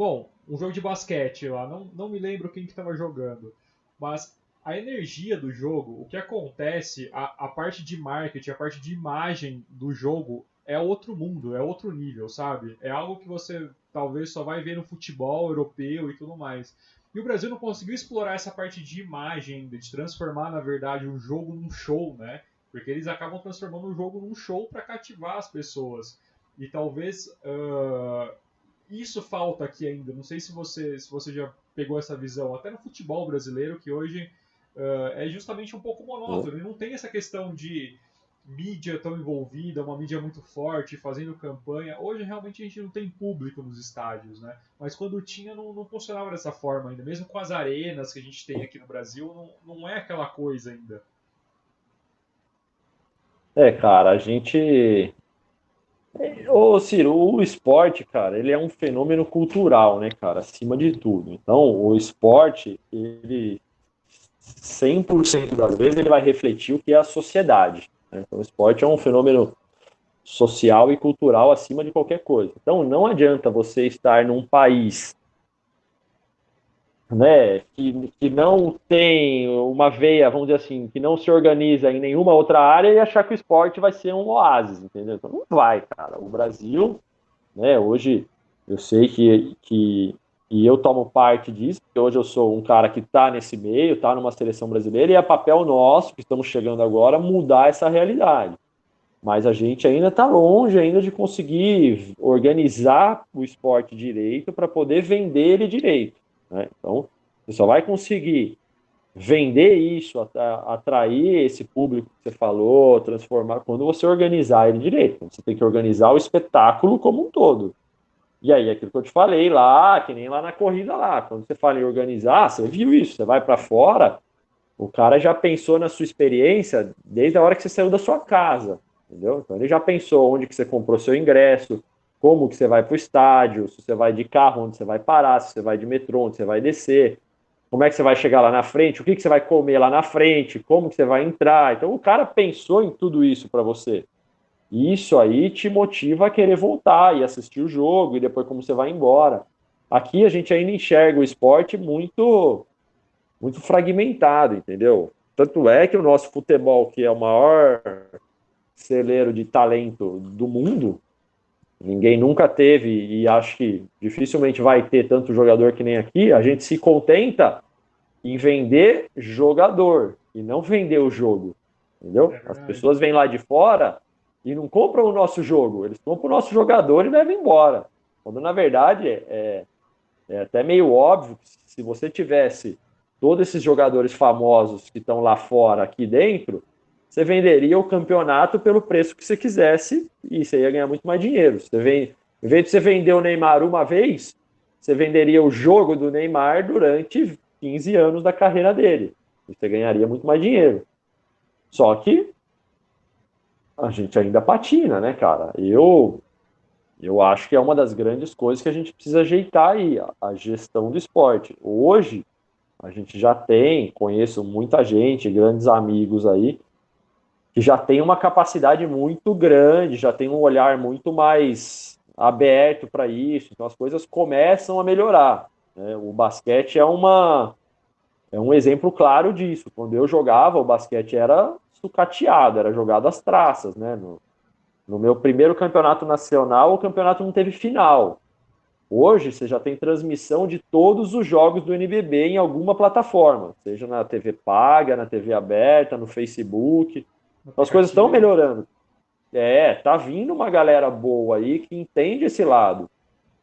Bom, um jogo de basquete lá. Não, não me lembro quem que estava jogando. Mas a energia do jogo, o que acontece, a, a parte de marketing, a parte de imagem do jogo é outro mundo, é outro nível, sabe? É algo que você talvez só vai ver no futebol europeu e tudo mais. E o Brasil não conseguiu explorar essa parte de imagem, de transformar, na verdade, um jogo num show, né? Porque eles acabam transformando o jogo num show para cativar as pessoas. E talvez uh, isso falta aqui ainda. Não sei se você, se você já pegou essa visão, até no futebol brasileiro, que hoje uh, é justamente um pouco monótono. Ele não tem essa questão de mídia tão envolvida, uma mídia muito forte, fazendo campanha. Hoje realmente a gente não tem público nos estádios, né? Mas quando tinha não, não funcionava dessa forma ainda. Mesmo com as arenas que a gente tem aqui no Brasil, não, não é aquela coisa ainda. É, cara, a gente. Ô, Ciro, o esporte, cara, ele é um fenômeno cultural, né, cara, acima de tudo. Então, o esporte, ele 100% das vezes ele vai refletir o que é a sociedade. Né? Então, o esporte é um fenômeno social e cultural acima de qualquer coisa. Então, não adianta você estar num país né, que, que não tem uma veia, vamos dizer assim, que não se organiza em nenhuma outra área e achar que o esporte vai ser um oásis, entendeu? Então, não vai, cara. O Brasil, né, hoje eu sei que, que e eu tomo parte disso, porque hoje eu sou um cara que está nesse meio, está numa seleção brasileira, e é papel nosso, que estamos chegando agora, mudar essa realidade. Mas a gente ainda está longe ainda de conseguir organizar o esporte direito para poder vender ele direito. Né? Então, você só vai conseguir vender isso, atrair esse público que você falou, transformar, quando você organizar ele direito. Você tem que organizar o espetáculo como um todo. E aí, aquilo que eu te falei lá, que nem lá na corrida lá, quando você fala em organizar, você viu isso, você vai para fora, o cara já pensou na sua experiência desde a hora que você saiu da sua casa, entendeu? Então ele já pensou onde que você comprou seu ingresso, como que você vai para o estádio, se você vai de carro, onde você vai parar, se você vai de metrô, onde você vai descer, como é que você vai chegar lá na frente, o que, que você vai comer lá na frente, como que você vai entrar. Então o cara pensou em tudo isso para você. E isso aí te motiva a querer voltar e assistir o jogo e depois como você vai embora. Aqui a gente ainda enxerga o esporte muito muito fragmentado, entendeu? Tanto é que o nosso futebol, que é o maior celeiro de talento do mundo, ninguém nunca teve e acho que dificilmente vai ter tanto jogador que nem aqui, a gente se contenta em vender jogador e não vender o jogo, entendeu? É As pessoas vêm lá de fora e não compram o nosso jogo, eles compram o nosso jogador e levam embora. Quando na verdade é, é até meio óbvio que se você tivesse todos esses jogadores famosos que estão lá fora, aqui dentro, você venderia o campeonato pelo preço que você quisesse e você ia ganhar muito mais dinheiro. Você vem, em vez de você vender o Neymar uma vez, você venderia o jogo do Neymar durante 15 anos da carreira dele. E você ganharia muito mais dinheiro. Só que a gente ainda patina, né, cara? Eu eu acho que é uma das grandes coisas que a gente precisa ajeitar aí, a gestão do esporte. Hoje, a gente já tem, conheço muita gente, grandes amigos aí, que já tem uma capacidade muito grande, já tem um olhar muito mais aberto para isso, então as coisas começam a melhorar. Né? O basquete é uma é um exemplo claro disso. Quando eu jogava, o basquete era sucateado, era jogado às traças, né? No, no meu primeiro campeonato nacional, o campeonato não teve final. Hoje você já tem transmissão de todos os jogos do NBB em alguma plataforma, seja na TV paga, na TV aberta, no Facebook. As coisas estão melhorando. É, tá vindo uma galera boa aí que entende esse lado.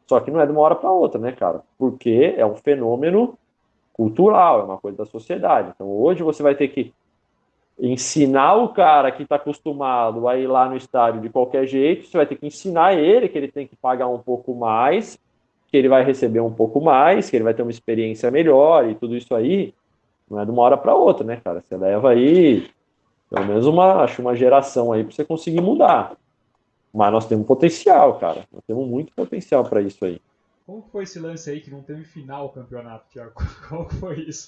Só que não é de uma hora para outra, né, cara? Porque é um fenômeno cultural, é uma coisa da sociedade. Então hoje você vai ter que ensinar o cara que está acostumado a ir lá no estádio de qualquer jeito, você vai ter que ensinar ele que ele tem que pagar um pouco mais, que ele vai receber um pouco mais, que ele vai ter uma experiência melhor e tudo isso aí, não é de uma hora para outra, né, cara? Você leva aí pelo menos uma, acho uma geração aí para você conseguir mudar. Mas nós temos potencial, cara. Nós temos muito potencial para isso aí. Como foi esse lance aí que não teve final o campeonato, Thiago? Como foi isso?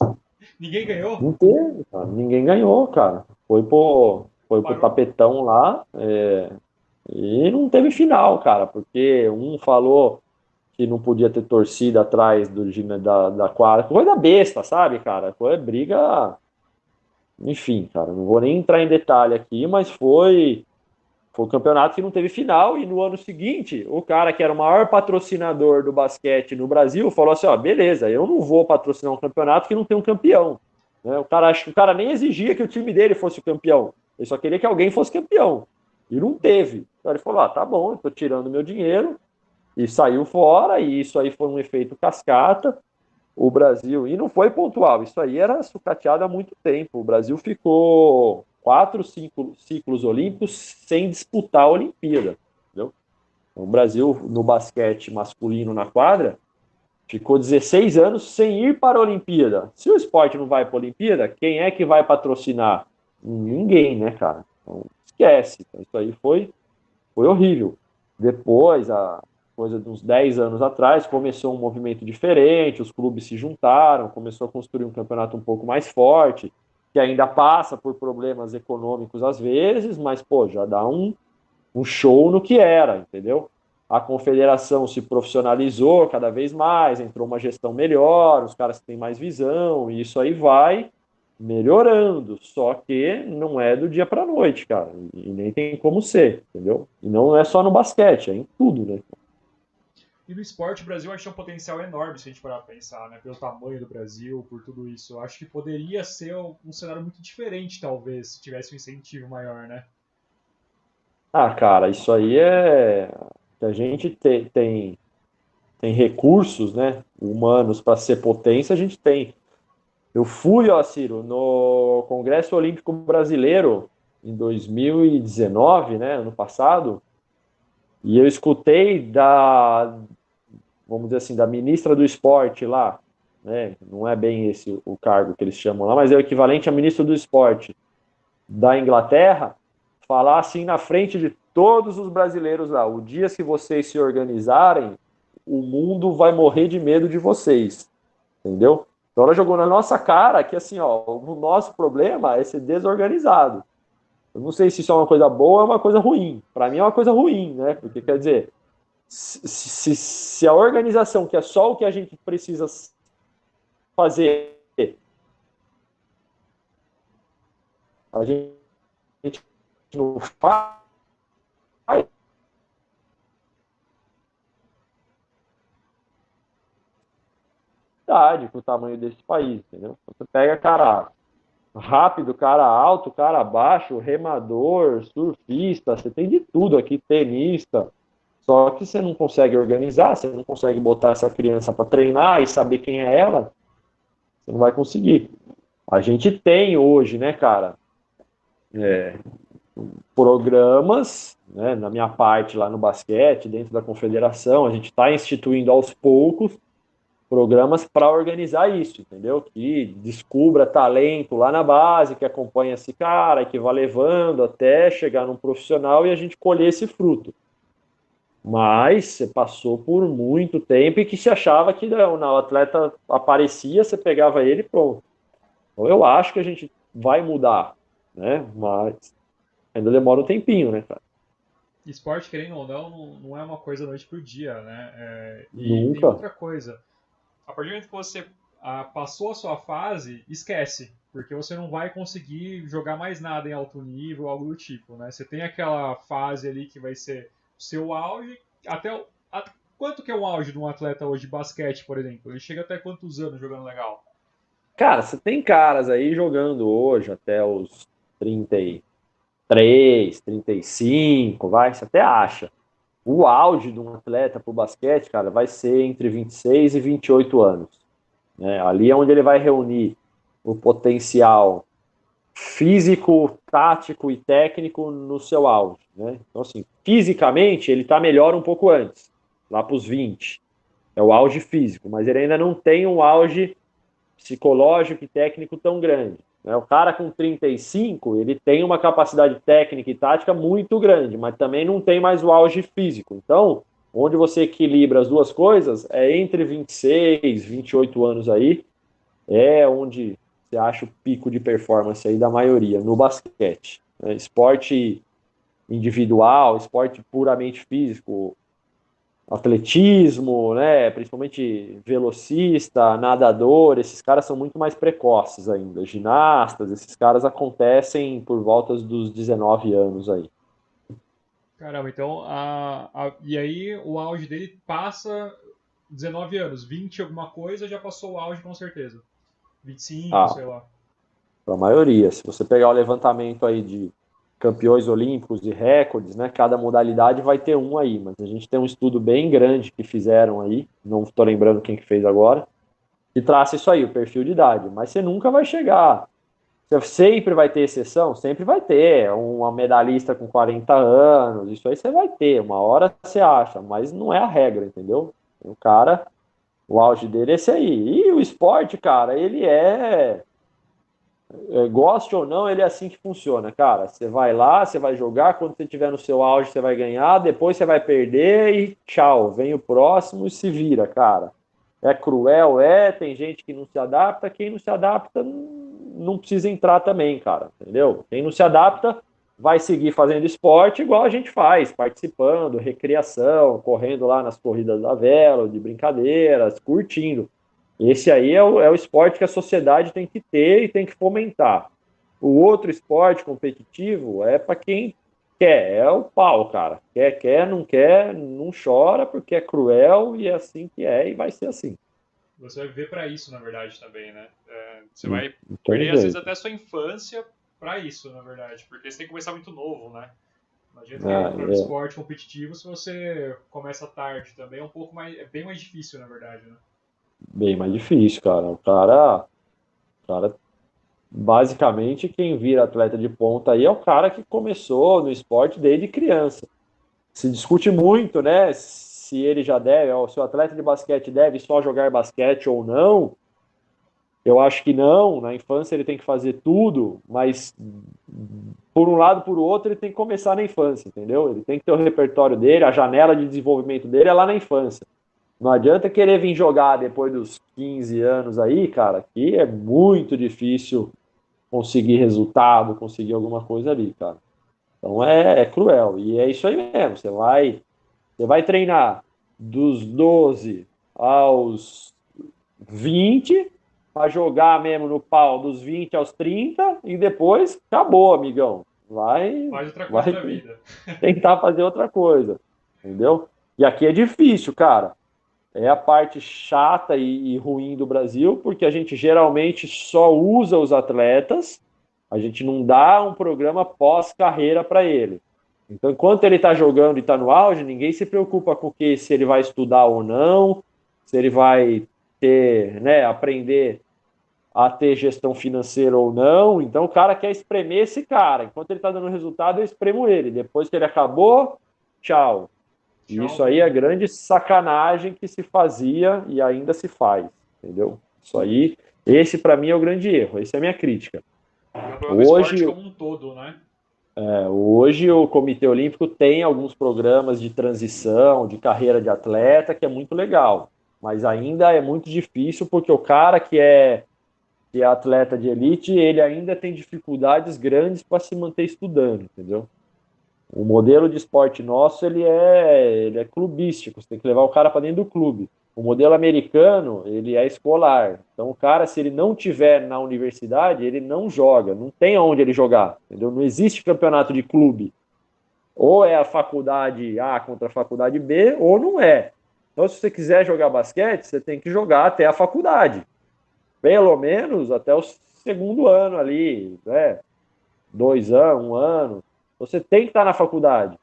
Ninguém ganhou? Não teve, cara. Ninguém ganhou, cara. Foi pro, foi pro tapetão lá é, e não teve final, cara, porque um falou que não podia ter torcida atrás do da, da quadra. Coisa besta, sabe, cara? Foi briga. Enfim, cara, não vou nem entrar em detalhe aqui, mas foi foi um campeonato que não teve final e no ano seguinte, o cara que era o maior patrocinador do basquete no Brasil falou assim: ó, beleza, eu não vou patrocinar um campeonato que não tem um campeão. Né? O cara acho que o cara nem exigia que o time dele fosse o campeão. Ele só queria que alguém fosse campeão. E não teve. Então ele falou: ah, tá bom, eu tô tirando meu dinheiro. E saiu fora, e isso aí foi um efeito cascata. O Brasil, e não foi pontual, isso aí era sucateado há muito tempo. O Brasil ficou quatro cinco ciclos olímpicos sem disputar a Olimpíada. Entendeu? Então, o Brasil, no basquete masculino na quadra, ficou 16 anos sem ir para a Olimpíada. Se o esporte não vai para a Olimpíada, quem é que vai patrocinar? Ninguém, né, cara? Então, esquece. Então, isso aí foi, foi horrível. Depois, a coisa de uns 10 anos atrás, começou um movimento diferente, os clubes se juntaram, começou a construir um campeonato um pouco mais forte que ainda passa por problemas econômicos às vezes, mas, pô, já dá um, um show no que era, entendeu? A confederação se profissionalizou cada vez mais, entrou uma gestão melhor, os caras têm mais visão, e isso aí vai melhorando, só que não é do dia para noite, cara, e nem tem como ser, entendeu? E não é só no basquete, é em tudo, né? E no esporte, o Brasil acho que tem um potencial enorme se a gente parar pra pensar, né? Pelo tamanho do Brasil, por tudo isso. Eu acho que poderia ser um cenário muito diferente, talvez, se tivesse um incentivo maior, né? Ah, cara, isso aí é. A gente tem, tem, tem recursos, né? Humanos para ser potência, a gente tem. Eu fui, ó, Ciro, no Congresso Olímpico Brasileiro em 2019, né? Ano passado. E eu escutei da, vamos dizer assim, da ministra do esporte lá, né? não é bem esse o cargo que eles chamam lá, mas é o equivalente a ministro do esporte da Inglaterra, falar assim na frente de todos os brasileiros lá, o dia que vocês se organizarem, o mundo vai morrer de medo de vocês, entendeu? Então ela jogou na nossa cara que assim, ó, o nosso problema é ser desorganizado. Eu não sei se isso é uma coisa boa ou uma coisa ruim. Para mim é uma coisa ruim, né? Porque quer dizer, se, se, se a organização, que é só o que a gente precisa fazer, a gente não faz, com o tamanho desse país, entendeu? Você pega cara rápido, cara alto, cara baixo, remador, surfista, você tem de tudo aqui, tenista, só que você não consegue organizar, você não consegue botar essa criança para treinar e saber quem é ela, você não vai conseguir. A gente tem hoje, né, cara, é, programas, né, na minha parte lá no basquete, dentro da confederação, a gente está instituindo aos poucos programas para organizar isso, entendeu? Que descubra talento lá na base, que acompanha esse cara, que vá levando até chegar num profissional e a gente colher esse fruto. Mas você passou por muito tempo e que se achava que não, o atleta aparecia, você pegava ele e pronto. Então eu acho que a gente vai mudar, né? Mas ainda demora um tempinho, né, cara? Esporte, querendo ou não, não é uma coisa da noite pro dia, né? É, e Nunca. outra coisa. A partir do momento que você ah, passou a sua fase, esquece. Porque você não vai conseguir jogar mais nada em alto nível, algo do tipo, né? Você tem aquela fase ali que vai ser seu auge, até a, quanto que é o auge de um atleta hoje de basquete, por exemplo? Ele chega até quantos anos jogando legal? Cara, você tem caras aí jogando hoje até os 33, 35, vai, você até acha. O auge de um atleta pro basquete, cara, vai ser entre 26 e 28 anos. Né? Ali é onde ele vai reunir o potencial físico, tático e técnico no seu auge. Né? Então, assim, fisicamente, ele está melhor um pouco antes, lá para os 20. É o auge físico, mas ele ainda não tem um auge psicológico e técnico tão grande. Né? O cara com 35, ele tem uma capacidade técnica e tática muito grande, mas também não tem mais o auge físico. Então, onde você equilibra as duas coisas é entre 26, 28 anos aí, é onde você acha o pico de performance aí da maioria no basquete. Né? Esporte individual, esporte puramente físico, atletismo, né, principalmente velocista, nadador, esses caras são muito mais precoces ainda. Ginastas, esses caras acontecem por volta dos 19 anos aí. Caramba, então, a, a, e aí o auge dele passa 19 anos, 20 alguma coisa, já passou o auge com certeza. 25, ah, sei lá. Para a maioria. Se você pegar o levantamento aí de campeões olímpicos e recordes, né? Cada modalidade vai ter um aí, mas a gente tem um estudo bem grande que fizeram aí, não estou lembrando quem que fez agora, que traça isso aí, o perfil de idade. Mas você nunca vai chegar. Você sempre vai ter exceção? Sempre vai ter. Uma medalhista com 40 anos, isso aí você vai ter. Uma hora você acha, mas não é a regra, entendeu? O cara o auge dele é esse aí. E o esporte, cara, ele é, é. Goste ou não, ele é assim que funciona, cara. Você vai lá, você vai jogar, quando você estiver no seu auge, você vai ganhar, depois você vai perder e tchau. Vem o próximo e se vira, cara. É cruel, é, tem gente que não se adapta, quem não se adapta não precisa entrar também, cara, entendeu? Quem não se adapta vai seguir fazendo esporte igual a gente faz, participando, recreação, correndo lá nas corridas da vela, de brincadeiras, curtindo. Esse aí é o, é o esporte que a sociedade tem que ter e tem que fomentar. O outro esporte competitivo é para quem quer, é o pau, cara. Quer, quer, não quer, não chora porque é cruel e é assim que é e vai ser assim. Você vai viver para isso, na verdade, também, né? É, você vai perder, às vezes, até a sua infância para isso, na verdade, porque você tem que começar muito novo, né? Imagina ah, que é. esporte competitivo, se você começa tarde também, é um pouco mais. É bem mais difícil, na verdade, né? Bem mais difícil, cara. O cara. O cara. Basicamente, quem vira atleta de ponta aí é o cara que começou no esporte desde criança. Se discute muito, né? Se ele já deve, se o atleta de basquete deve só jogar basquete ou não. Eu acho que não, na infância ele tem que fazer tudo, mas por um lado, por outro, ele tem que começar na infância, entendeu? Ele tem que ter o repertório dele, a janela de desenvolvimento dele é lá na infância. Não adianta querer vir jogar depois dos 15 anos aí, cara, que é muito difícil conseguir resultado, conseguir alguma coisa ali, cara. Então é, é cruel. E é isso aí mesmo. Você vai, você vai treinar dos 12 aos 20 para jogar mesmo no pau dos 20 aos 30 e depois acabou, amigão. Vai, Faz outra coisa vai vida. tentar fazer outra coisa, entendeu? E aqui é difícil, cara. É a parte chata e, e ruim do Brasil, porque a gente geralmente só usa os atletas, a gente não dá um programa pós-carreira para ele. Então, enquanto ele está jogando e está no auge, ninguém se preocupa com que se ele vai estudar ou não, se ele vai ter, né, aprender a ter gestão financeira ou não. Então o cara quer espremer esse cara. Enquanto ele está dando resultado, eu espremo ele. Depois que ele acabou, tchau. tchau. Isso aí é grande sacanagem que se fazia e ainda se faz, entendeu? Isso aí, esse para mim é o grande erro. Essa é a minha crítica. Hoje, como um todo, né? É, hoje o Comitê Olímpico tem alguns programas de transição, de carreira de atleta, que é muito legal mas ainda é muito difícil porque o cara que é, que é atleta de elite, ele ainda tem dificuldades grandes para se manter estudando, entendeu? O modelo de esporte nosso, ele é, ele é clubístico, você tem que levar o cara para dentro do clube. O modelo americano, ele é escolar. Então o cara, se ele não tiver na universidade, ele não joga, não tem aonde ele jogar, entendeu? Não existe campeonato de clube. Ou é a faculdade A contra a faculdade B, ou não é. Então, se você quiser jogar basquete, você tem que jogar até a faculdade. Pelo menos até o segundo ano ali, né? Dois anos, um ano. Você tem que estar na faculdade.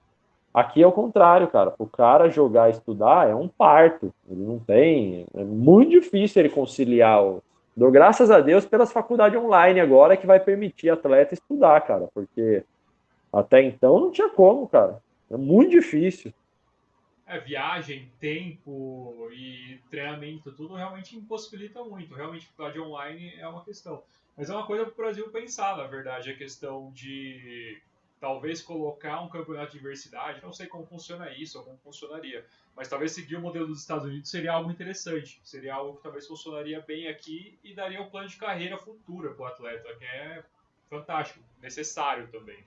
Aqui é o contrário, cara. O cara jogar e estudar é um parto. Ele não tem. É muito difícil ele conciliar Dou graças a Deus pelas faculdades online agora que vai permitir atleta estudar, cara, porque até então não tinha como, cara. É muito difícil. É, viagem, tempo e treinamento, tudo realmente impossibilita muito. Realmente, faculdade online é uma questão. Mas é uma coisa para o Brasil pensar, na verdade, a questão de talvez colocar um campeonato de diversidade, não sei como funciona isso ou como funcionaria, mas talvez seguir o modelo dos Estados Unidos seria algo interessante, seria algo que talvez funcionaria bem aqui e daria um plano de carreira futura para o atleta, que é fantástico, necessário também.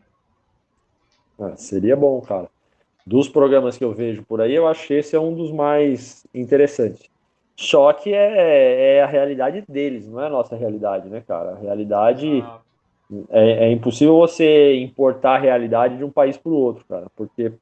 Né? É, seria bom, cara. Dos programas que eu vejo por aí, eu acho que esse é um dos mais interessantes. Só que é, é a realidade deles, não é a nossa realidade, né, cara? A realidade. Ah é, é impossível você importar a realidade de um país para o outro, cara, porque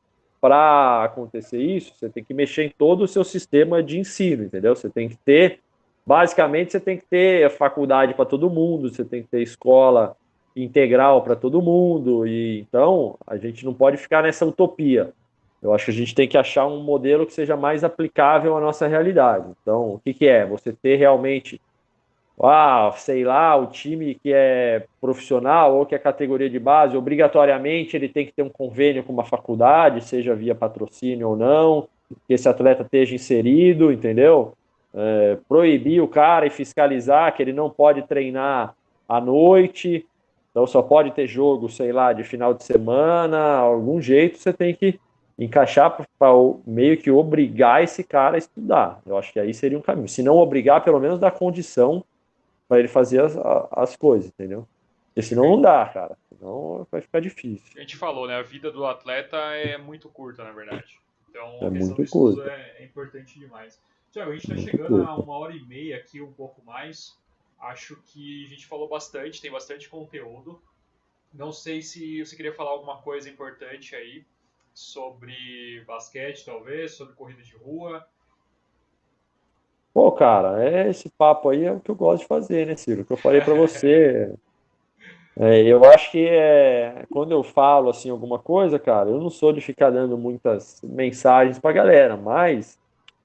para acontecer isso, você tem que mexer em todo o seu sistema de ensino, entendeu? Você tem que ter, basicamente, você tem que ter faculdade para todo mundo, você tem que ter escola integral para todo mundo, e então a gente não pode ficar nessa utopia. Eu acho que a gente tem que achar um modelo que seja mais aplicável à nossa realidade. Então, o que, que é? Você ter realmente ah, sei lá, o time que é profissional ou que é categoria de base, obrigatoriamente ele tem que ter um convênio com uma faculdade, seja via patrocínio ou não, que esse atleta esteja inserido, entendeu? É, proibir o cara e fiscalizar que ele não pode treinar à noite, então só pode ter jogo, sei lá, de final de semana, algum jeito você tem que encaixar para meio que obrigar esse cara a estudar. Eu acho que aí seria um caminho. Se não obrigar, pelo menos dar condição para ele fazer as, as coisas, entendeu? Porque senão não dá, cara. Senão vai ficar difícil. A gente falou, né? A vida do atleta é muito curta, na verdade. Então, é muito curta. É, é, importante demais. Tiago, a gente está chegando curta. a uma hora e meia aqui, um pouco mais. Acho que a gente falou bastante, tem bastante conteúdo. Não sei se você queria falar alguma coisa importante aí sobre basquete, talvez, sobre corrida de rua. Pô, cara, é esse papo aí é o que eu gosto de fazer, né, Ciro? O que eu falei para você. É, eu acho que é, quando eu falo assim alguma coisa, cara, eu não sou de ficar dando muitas mensagens pra galera, mas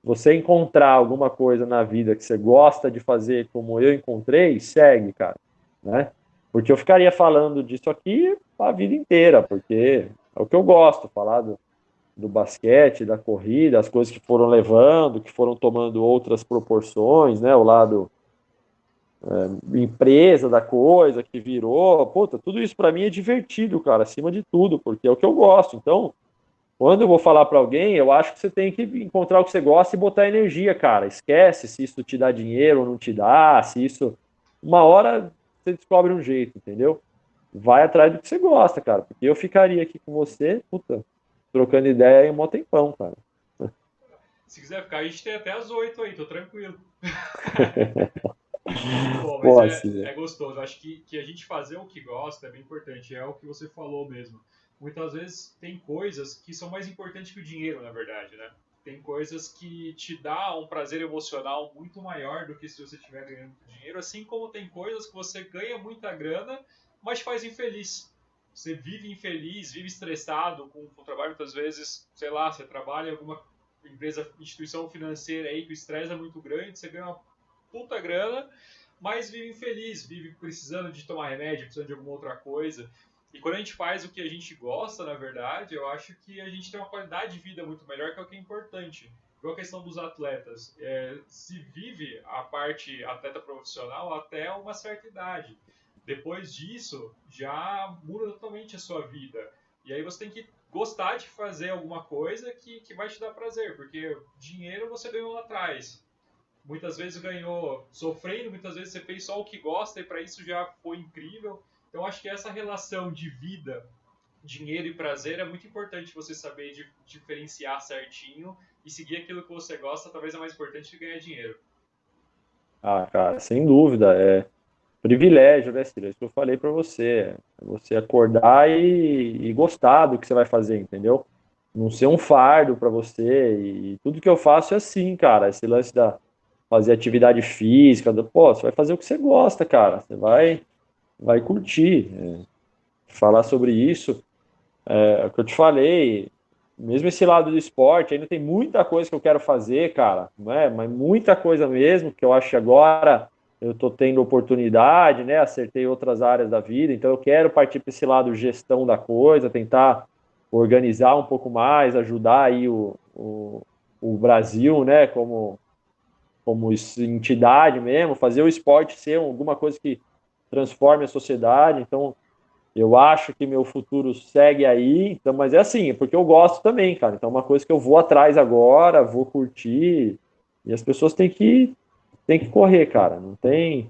você encontrar alguma coisa na vida que você gosta de fazer como eu encontrei, segue, cara, né? Porque eu ficaria falando disso aqui a vida inteira, porque é o que eu gosto, falar do, do basquete, da corrida, as coisas que foram levando, que foram tomando outras proporções, né? O lado é, empresa da coisa que virou, puta, tudo isso para mim é divertido, cara, acima de tudo, porque é o que eu gosto. Então, quando eu vou falar para alguém, eu acho que você tem que encontrar o que você gosta e botar energia, cara. Esquece se isso te dá dinheiro ou não te dá, se isso. Uma hora você descobre um jeito, entendeu? Vai atrás do que você gosta, cara. Porque eu ficaria aqui com você, puta, trocando ideia em um tempão, cara. Se quiser ficar, a gente tem até as oito aí, tô tranquilo. Pô, mas é, é, gostoso. Acho que, que a gente fazer o que gosta é bem importante. É o que você falou mesmo. Muitas vezes tem coisas que são mais importantes que o dinheiro, na verdade, né? Tem coisas que te dá um prazer emocional muito maior do que se você estiver ganhando dinheiro, assim como tem coisas que você ganha muita grana, mas faz infeliz você vive infeliz, vive estressado com, com o trabalho, muitas vezes, sei lá, você trabalha em alguma empresa, instituição financeira aí que o estresse é muito grande, você ganha uma puta grana, mas vive infeliz, vive precisando de tomar remédio, precisando de alguma outra coisa. E quando a gente faz o que a gente gosta, na verdade, eu acho que a gente tem uma qualidade de vida muito melhor, que é o que é importante. Igual a questão dos atletas. É, se vive a parte atleta profissional até uma certa idade. Depois disso, já muda totalmente a sua vida. E aí você tem que gostar de fazer alguma coisa que, que vai te dar prazer, porque dinheiro você ganhou lá atrás. Muitas vezes ganhou sofrendo, muitas vezes você fez só o que gosta e para isso já foi incrível. Então acho que essa relação de vida, dinheiro e prazer é muito importante você saber de, diferenciar certinho e seguir aquilo que você gosta, talvez é mais importante que ganhar dinheiro. Ah, cara, sem dúvida. É, privilégio, né, Ciro? É isso que eu falei para você. É você acordar e, e, gostar do que você vai fazer, entendeu? Não ser um fardo para você. E tudo que eu faço é assim, cara. Esse lance da fazer atividade física, do, pô, você vai fazer o que você gosta, cara. Você vai, vai curtir. É, falar sobre isso. É, é o que eu te falei. Mesmo esse lado do esporte, ainda tem muita coisa que eu quero fazer, cara. Não é? Mas muita coisa mesmo, que eu acho agora eu estou tendo oportunidade, né? Acertei outras áreas da vida, então eu quero partir para esse lado gestão da coisa, tentar organizar um pouco mais, ajudar aí o, o, o Brasil, né? Como, como entidade mesmo, fazer o esporte ser alguma coisa que transforme a sociedade. Então, eu acho que meu futuro segue aí, então, mas é assim, é porque eu gosto também, cara. Então, é uma coisa que eu vou atrás agora, vou curtir, e as pessoas têm que, têm que correr, cara. Não tem,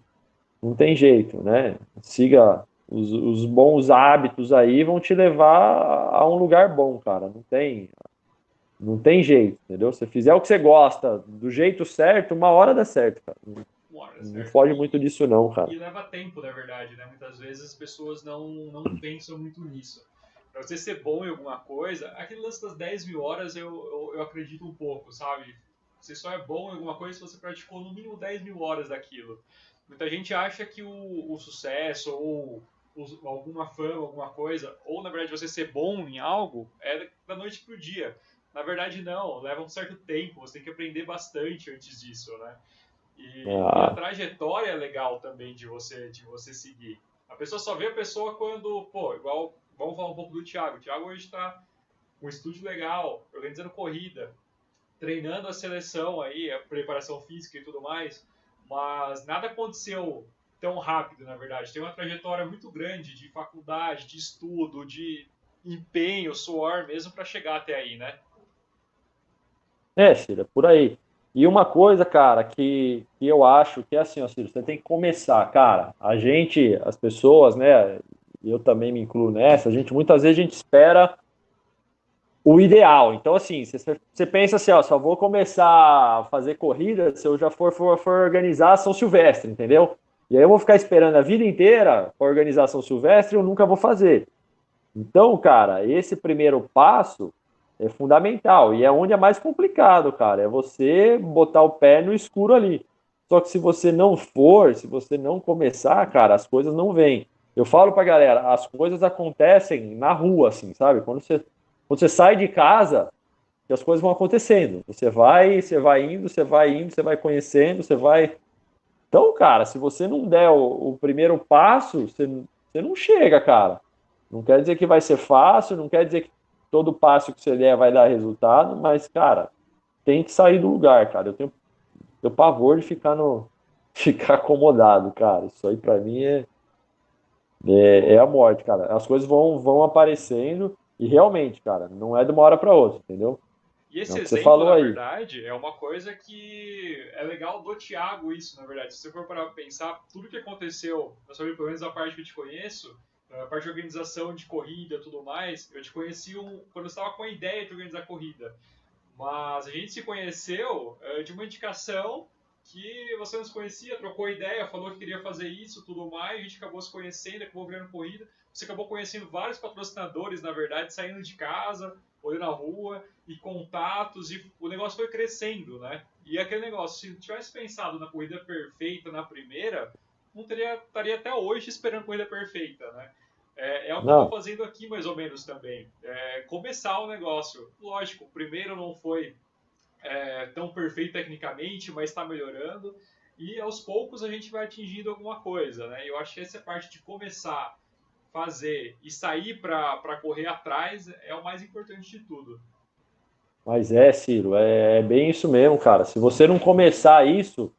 não tem jeito, né? Siga os, os bons hábitos aí, vão te levar a um lugar bom, cara. Não tem, não tem jeito, entendeu? Se fizer o que você gosta, do jeito certo, uma hora dá certo, cara. Não foge muito disso, não, cara. E leva tempo, na verdade, né? Muitas vezes as pessoas não, não pensam muito nisso. Pra você ser bom em alguma coisa, aquele lance das 10 mil horas eu, eu, eu acredito um pouco, sabe? Você só é bom em alguma coisa se você praticou no mínimo 10 mil horas daquilo. Muita gente acha que o, o sucesso ou o, alguma fama, alguma coisa, ou na verdade você ser bom em algo, é da noite pro dia. Na verdade, não, leva um certo tempo, você tem que aprender bastante antes disso, né? E, ah. e, a trajetória é legal também de você, de você seguir. A pessoa só vê a pessoa quando, pô, igual, vamos falar um pouco do Thiago. O Thiago hoje está com um estúdio legal, organizando corrida, treinando a seleção aí, a preparação física e tudo mais, mas nada aconteceu tão rápido, na verdade. Tem uma trajetória muito grande de faculdade, de estudo, de empenho, suor mesmo para chegar até aí, né? É, Cira, por aí. E uma coisa, cara, que, que eu acho que é assim, ó, Ciro, você tem que começar, cara. A gente, as pessoas, né? Eu também me incluo nessa, a gente muitas vezes a gente espera o ideal. Então, assim, você, pensa assim, ó, só vou começar a fazer corrida se eu já for, for, for organizar São Silvestre, entendeu? E aí eu vou ficar esperando a vida inteira para organizar São Silvestre e eu nunca vou fazer. Então, cara, esse primeiro passo é fundamental e é onde é mais complicado, cara. É você botar o pé no escuro ali. Só que se você não for, se você não começar, cara, as coisas não vêm. Eu falo pra galera, as coisas acontecem na rua, assim, sabe? Quando você, quando você sai de casa, as coisas vão acontecendo. Você vai, você vai indo, você vai indo, você vai conhecendo, você vai. Então, cara, se você não der o, o primeiro passo, você, você não chega, cara. Não quer dizer que vai ser fácil, não quer dizer que todo passo que você der vai dar resultado, mas, cara, tem que sair do lugar, cara. Eu tenho, tenho pavor de ficar no ficar acomodado, cara. Isso aí para mim é, é, é a morte, cara. As coisas vão, vão aparecendo e realmente, cara, não é de uma hora para outra, entendeu? E esse é exemplo, você falou na aí. verdade, é uma coisa que é legal do Thiago isso, na verdade. Se você for para pensar, tudo que aconteceu, sua vida, pelo menos a parte que eu te conheço, a parte de organização de corrida tudo mais, eu te conheci um, quando eu estava com a ideia de organizar corrida. Mas a gente se conheceu uh, de uma indicação que você nos conhecia, trocou ideia, falou que queria fazer isso tudo mais, a gente acabou se conhecendo, acabou virando corrida. Você acabou conhecendo vários patrocinadores, na verdade, saindo de casa, olhando na rua, e contatos, e o negócio foi crescendo, né? E aquele negócio, se tivesse pensado na corrida perfeita na primeira, não teria, estaria até hoje esperando a corrida perfeita, né? É, é o que não. eu estou fazendo aqui mais ou menos também. É, começar o negócio. Lógico, o primeiro não foi é, tão perfeito tecnicamente, mas está melhorando. E aos poucos a gente vai atingindo alguma coisa, né? Eu acho que essa parte de começar, fazer e sair para correr atrás é o mais importante de tudo. Mas é, Ciro, é, é bem isso mesmo, cara. Se você não começar isso,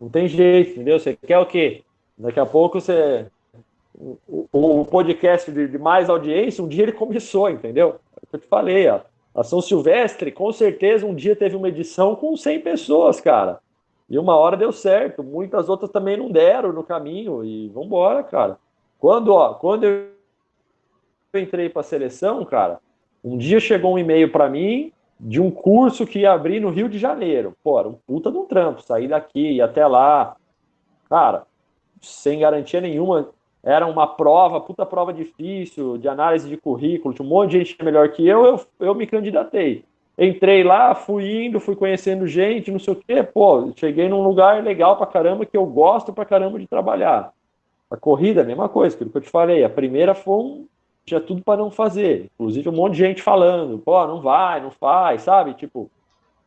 não tem jeito, entendeu? Você quer o quê? Daqui a pouco você o, podcast de, de, mais audiência, um dia ele começou, entendeu? É eu te falei, ó. A São Silvestre, com certeza, um dia teve uma edição com 100 pessoas, cara. E uma hora deu certo. Muitas outras também não deram no caminho. E vambora, cara. Quando, ó, quando eu entrei para a seleção, cara, um dia chegou um e-mail para mim de um curso que ia abrir no Rio de Janeiro. Pô, era um puta de um trampo. Sair daqui e até lá. Cara, sem garantia nenhuma era uma prova, puta prova difícil, de análise de currículo, um monte de gente melhor que eu, eu, eu me candidatei. Entrei lá, fui indo, fui conhecendo gente, não sei o quê, pô, cheguei num lugar legal pra caramba, que eu gosto pra caramba de trabalhar. A corrida, a mesma coisa, aquilo que eu te falei, a primeira foi um, tinha tudo para não fazer, inclusive um monte de gente falando, pô, não vai, não faz, sabe, tipo,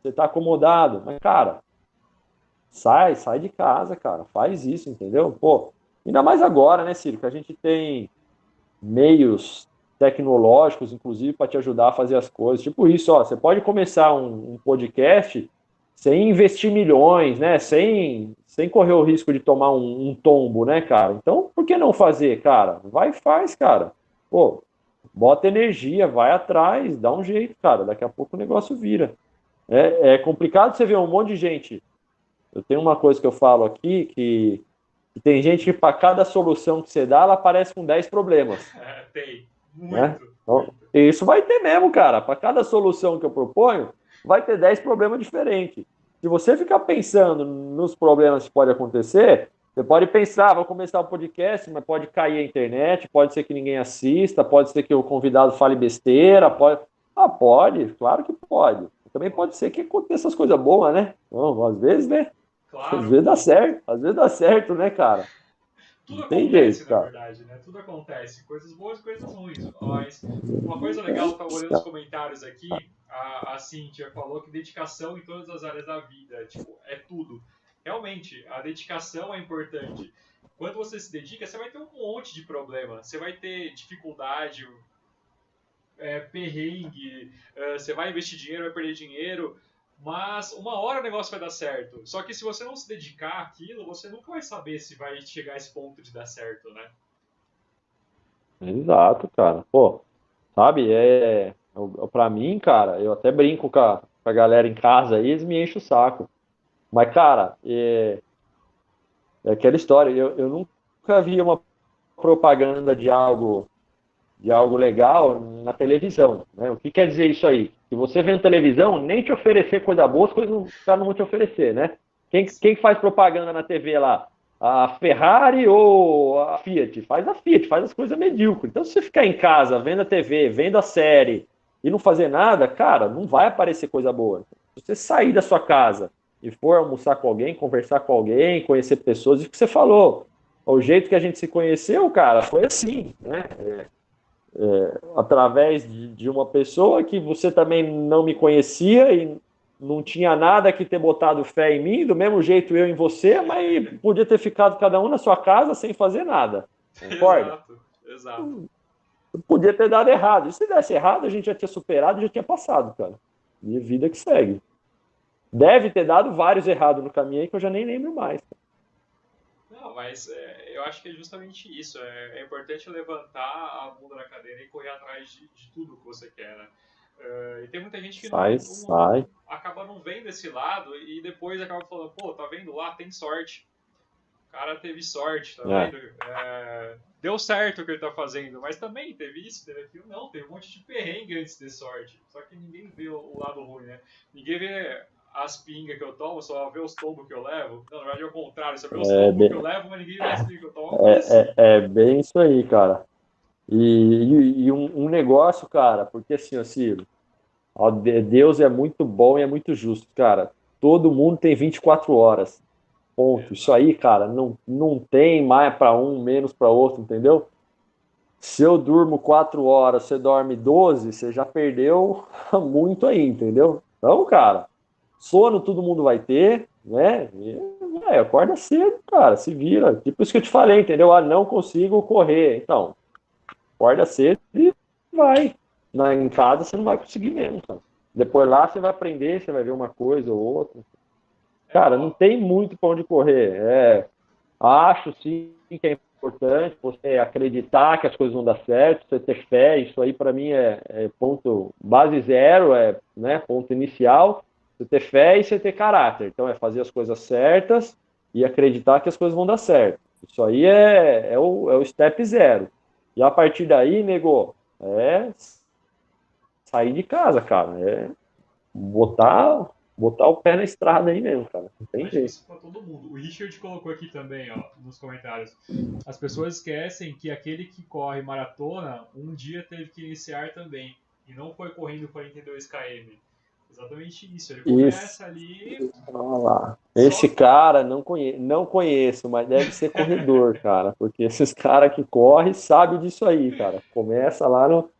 você tá acomodado, mas cara, Sai, sai de casa, cara. Faz isso, entendeu? Pô, ainda mais agora, né, Ciro? Que a gente tem meios tecnológicos, inclusive, para te ajudar a fazer as coisas. Tipo isso, ó. Você pode começar um, um podcast sem investir milhões, né? Sem, sem correr o risco de tomar um, um, tombo, né, cara? Então, por que não fazer, cara? Vai e faz, cara. Pô, bota energia, vai atrás, dá um jeito, cara. Daqui a pouco o negócio vira. É, é complicado você ver um monte de gente. Eu tenho uma coisa que eu falo aqui, que, que tem gente que para cada solução que você dá, ela aparece com 10 problemas. É, tem. Muito. Né? Então, isso vai ter mesmo, cara. Para cada solução que eu proponho, vai ter 10 problemas diferentes. Se você ficar pensando nos problemas que pode acontecer, você pode pensar, vou começar o um podcast, mas pode cair a internet, pode ser que ninguém assista, pode ser que o convidado fale besteira, pode. Ah, pode, claro que pode. Também pode ser que aconteça as coisas boas, né? Bom, às vezes, né? Claro. Às vezes dá certo, às vezes dá certo, né, cara? Tudo Tem acontece, jeito, na verdade, né? Tudo acontece. Coisas boas e coisas ruins. Mas uma coisa legal, eu tava olhando os comentários aqui, a, a Cintia falou que dedicação em todas as áreas da vida, tipo, é tudo. Realmente, a dedicação é importante. Quando você se dedica, você vai ter um monte de problema. Você vai ter dificuldade, é, perrengue, é, você vai investir dinheiro, vai perder dinheiro, mas uma hora o negócio vai dar certo. Só que se você não se dedicar àquilo, você nunca vai saber se vai chegar a esse ponto de dar certo, né? Exato, cara. Pô, sabe, é. Pra mim, cara, eu até brinco com a, com a galera em casa aí, eles me enchem o saco. Mas, cara, é, é aquela história. Eu, eu nunca vi uma propaganda de algo de algo legal na televisão. Né? O que quer dizer isso aí? Se você vê na televisão, nem te oferecer coisa boa, os caras não vão te oferecer, né? Quem, quem faz propaganda na TV lá? A Ferrari ou a Fiat? Faz a Fiat, faz as coisas medíocres. Então, se você ficar em casa, vendo a TV, vendo a série e não fazer nada, cara, não vai aparecer coisa boa. Se você sair da sua casa e for almoçar com alguém, conversar com alguém, conhecer pessoas, isso que você falou. O jeito que a gente se conheceu, cara, foi assim, né? É é, através de, de, uma pessoa que você também não me conhecia e não tinha nada que ter botado fé em mim, do mesmo jeito eu em você, mas podia ter ficado cada um na sua casa sem fazer nada. Concorda? Exato, exato. Podia ter dado errado. E se desse errado, a gente já tinha superado já tinha passado, cara. E vida que segue. Deve ter dado vários errados no caminho aí que eu já nem lembro mais. Cara. Não, mas é, eu acho que é justamente isso. É, é, importante levantar a bunda da cadeira e correr atrás de, de tudo que você quer, né? Uh, e tem muita gente que sai, não, sai. acaba não vendo esse lado e depois acaba falando, pô, tá vendo lá, tem sorte. O cara teve sorte, tá é. vendo? É, deu certo o que ele tá fazendo, mas também teve isso, teve aquilo. Não, teve um monte de perrengue antes de sorte. Só que ninguém vê o, o lado ruim, né? Ninguém vê as pingas que eu tomo, só vê os tombos que eu levo. Não, na verdade é o contrário, só vê os é tombos bem... que eu levo, mas ninguém vê as pingas que eu tomo. É, é, é, bem isso aí, cara. E, e, e um, um, negócio, cara, porque assim, Ciro, ó, Deus é muito bom e é muito justo, cara. Todo mundo tem 24 horas. Ponto. Isso aí, cara, não, não tem mais para um, menos para outro, entendeu? Se eu durmo 4 horas, você dorme 12, você já perdeu muito aí, entendeu? Então, cara, Sono todo mundo vai ter, né? E, é, acorda cedo, cara, se vira. Tipo isso que eu te falei, entendeu? Ah, não consigo correr. Então, acorda cedo e vai. Na, em casa você não vai conseguir mesmo, cara. Depois lá você vai aprender, você vai ver uma coisa ou outra. Cara, não tem muito para onde correr. É, acho sim que é importante você acreditar que as coisas vão dar certo, você ter fé. Isso aí para mim é, é, ponto base zero, é né, ponto inicial. Você ter fé e você ter caráter. Então é fazer as coisas certas e acreditar que as coisas vão dar certo. Isso aí é, é, o, é o step zero. E a partir daí, nego, é sair de casa, cara. É botar, botar o pé na estrada aí mesmo, cara. Não tem jeito. Isso pra todo mundo. O Richard colocou aqui também, ó, nos comentários. As pessoas esquecem que aquele que corre maratona um dia teve que iniciar também. E não foi correndo 42 km. Exatamente isso. Ele começa isso. ali. Olha lá. Esse cara não, conhe... não conheço, mas deve ser corredor, cara. Porque esses caras que correm sabem disso aí, cara. Começa lá no.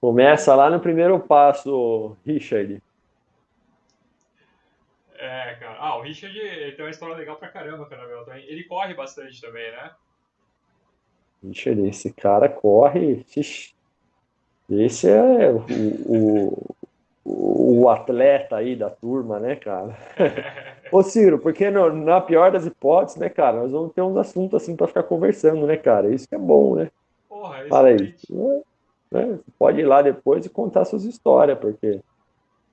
Começa lá no primeiro passo, Richard. É, cara. Ah, o Richard tem uma história legal pra caramba, cara. Ele corre bastante também, né? Richard, esse cara corre. Esse é o, o, o atleta aí da turma, né, cara? Ô Ciro, porque no, na pior das hipóteses, né, cara, nós vamos ter uns assuntos assim para ficar conversando, né, cara? Isso que é bom, né? Porra, Fala aí. Né? Você pode ir lá depois e contar suas histórias, porque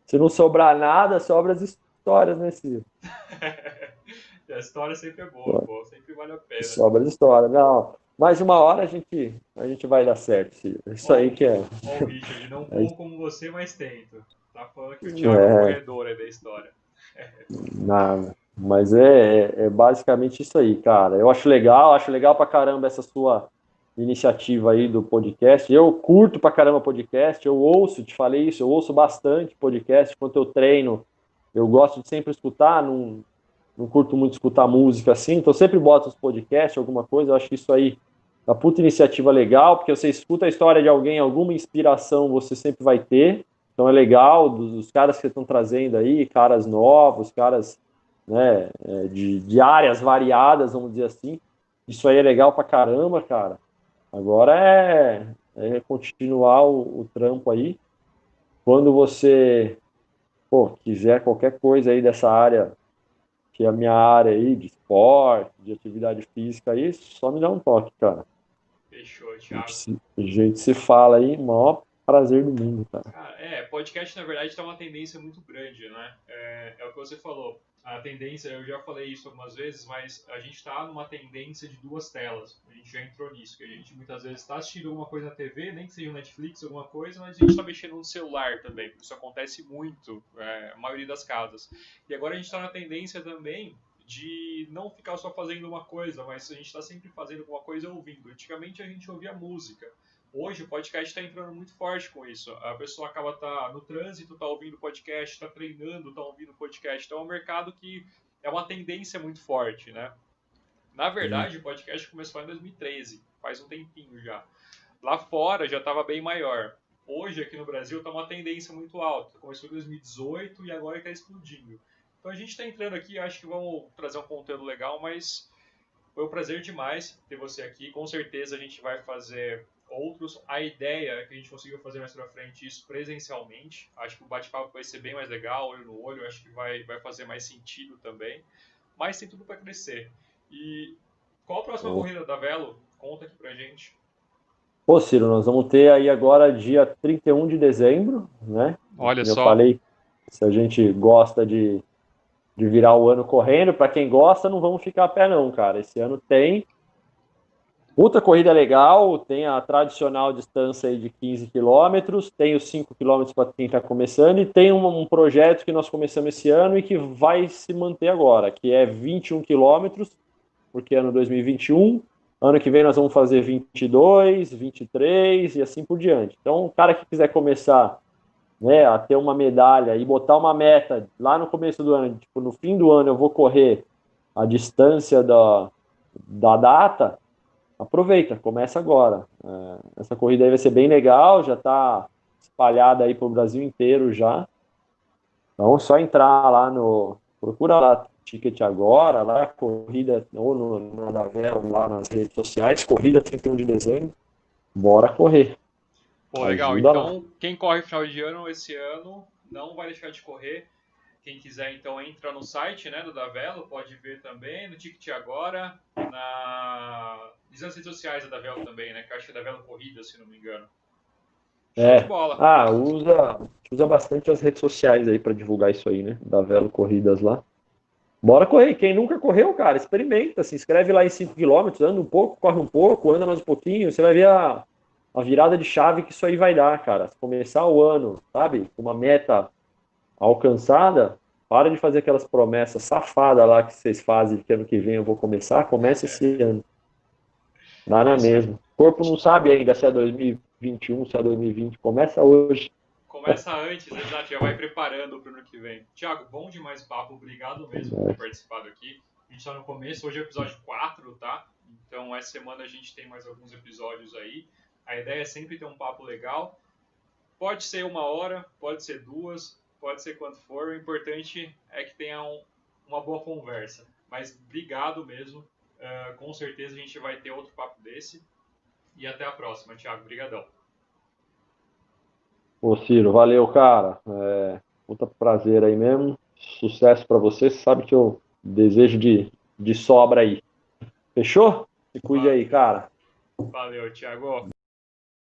se não sobrar nada, sobra as histórias, né, Ciro? a história sempre é boa, pô, sempre vale a pena. Sobra as histórias. Não, mais uma hora a gente, a gente vai dar certo, Ciro. Isso aí que é. Ó, o Richard, não é vou como você, mas tento. Tá falando que o Thiago é, é o corredor aí da história. Nada. Mas é, é, é, basicamente isso aí, cara. Eu acho legal, acho legal pra caramba essa sua iniciativa aí do podcast. Eu curto pra caramba podcast, eu ouço, te falei isso, eu ouço bastante podcast enquanto eu treino. Eu gosto de sempre escutar, não, não curto muito escutar música assim, então sempre boto os podcasts, alguma coisa. Eu acho isso aí uma puta iniciativa legal, porque você escuta a história de alguém, alguma inspiração você sempre vai ter. Então é legal dos, dos caras que estão trazendo aí, caras novos, caras né, é, de, de áreas variadas, vamos dizer assim. Isso aí é legal pra caramba, cara. Agora é, é continuar o, o, trampo aí. Quando você pô, quiser qualquer coisa aí dessa área, que é a minha área aí, de esporte, de atividade física aí, só me dá um toque, cara. Fechou, Thiago. A gente se fala aí, maior prazer do mundo, cara. é, podcast na verdade está uma tendência muito grande, né? É, é, o que você falou. A tendência, eu já falei isso algumas vezes, mas a gente está numa tendência de duas telas. A gente já entrou nisso, que a gente muitas vezes está assistindo alguma coisa na TV, nem que seja Netflix, alguma coisa, mas a gente está mexendo no celular também. Isso acontece muito, é, a maioria das casas. E agora a gente está na tendência também de não ficar só fazendo uma coisa, mas a gente está sempre fazendo alguma coisa ouvindo. Antigamente a gente ouvia música. Hoje o podcast está entrando muito forte com isso. A pessoa acaba tá no trânsito, tá ouvindo podcast, está treinando, tá ouvindo podcast. Então é um mercado que é uma tendência muito forte, né? Na verdade, o podcast começou em 2013, faz um tempinho já. Lá fora já estava bem maior. Hoje aqui no Brasil está uma tendência muito alta. Começou em 2018 e agora está explodindo. Então a gente está entrando aqui, acho que vamos trazer um conteúdo legal, mas foi um prazer demais ter você aqui. Com certeza a gente vai fazer outros. A ideia é que a gente conseguiu fazer mais pra frente isso presencialmente. Acho que o bate-papo vai ser bem mais legal, olho no olho, acho que vai, vai fazer mais sentido também. Mas tem tudo para crescer. E qual a próxima oh. corrida da Velo? Conta aqui pra gente. Pô, Ciro, nós vamos ter aí agora dia 31 de dezembro, né? Olha Eu só. Eu falei, se a gente gosta de, de virar o ano correndo, para quem gosta, não vamos ficar a pé não, cara. Esse ano tem Puta corrida legal, tem a tradicional distância de 15 quilômetros, tem os 5 quilômetros para quem está começando e tem um, um, projeto que nós começamos esse ano e que vai se manter agora, que é 21 quilômetros, porque é ano 2021, ano que vem nós vamos fazer 22, 23 e assim por diante. Então, o cara que quiser começar né, a ter uma medalha e botar uma meta lá no começo do ano, tipo, no fim do ano eu vou correr a distância da, da data, aproveita, começa agora. É, essa corrida aí vai ser bem legal, já está espalhada aí para o Brasil inteiro já. Então, só entrar lá no. Procura lá ticket agora, lá, corrida, ou no, no Navel, lá nas redes sociais, corrida 31 de dezembro. Bora correr. Pô, legal. Ajuda então, lá. quem corre final de ano esse ano não vai deixar de correr. Quem quiser, então, entra no site né, do Davelo, pode ver também, no Ticket Agora, na... nas redes sociais da Davelo também, né? Que eu acho que é Davelo Corrida, se não me engano. É. Ah, usa, usa bastante as redes sociais aí para divulgar isso aí, né? Davelo Corridas lá. Bora correr. Quem nunca correu, cara, experimenta. Se inscreve lá em 5km, anda um pouco, corre um pouco, anda mais um pouquinho. Você vai ver a, a virada de chave que isso aí vai dar, cara. Se começar o ano, sabe? Uma meta alcançada, para de fazer aquelas promessas safadas lá que vocês fazem que ano que vem eu vou começar, comece esse ano. Nada mesmo. O corpo não sabe ainda se é 2021, se é 2020. Começa hoje. Começa antes, exato. Já vai preparando para o ano que vem. Tiago, bom demais papo. Obrigado mesmo por ter participado aqui. A gente está no começo. Hoje é o episódio 4, tá? Então, essa semana a gente tem mais alguns episódios aí. A ideia é sempre ter um papo legal. Pode ser uma hora, pode ser duas, pode ser quanto for, o importante é que tenha um, uma boa conversa. Mas obrigado mesmo, uh, com certeza a gente vai ter outro papo desse. E até a próxima, Thiago. Obrigadão. Ô Ciro, valeu, cara. É, muito prazer aí mesmo. Sucesso para você. Você sabe que eu desejo de, de sobra aí. Fechou? Se cuide aí, cara. Valeu, Thiago.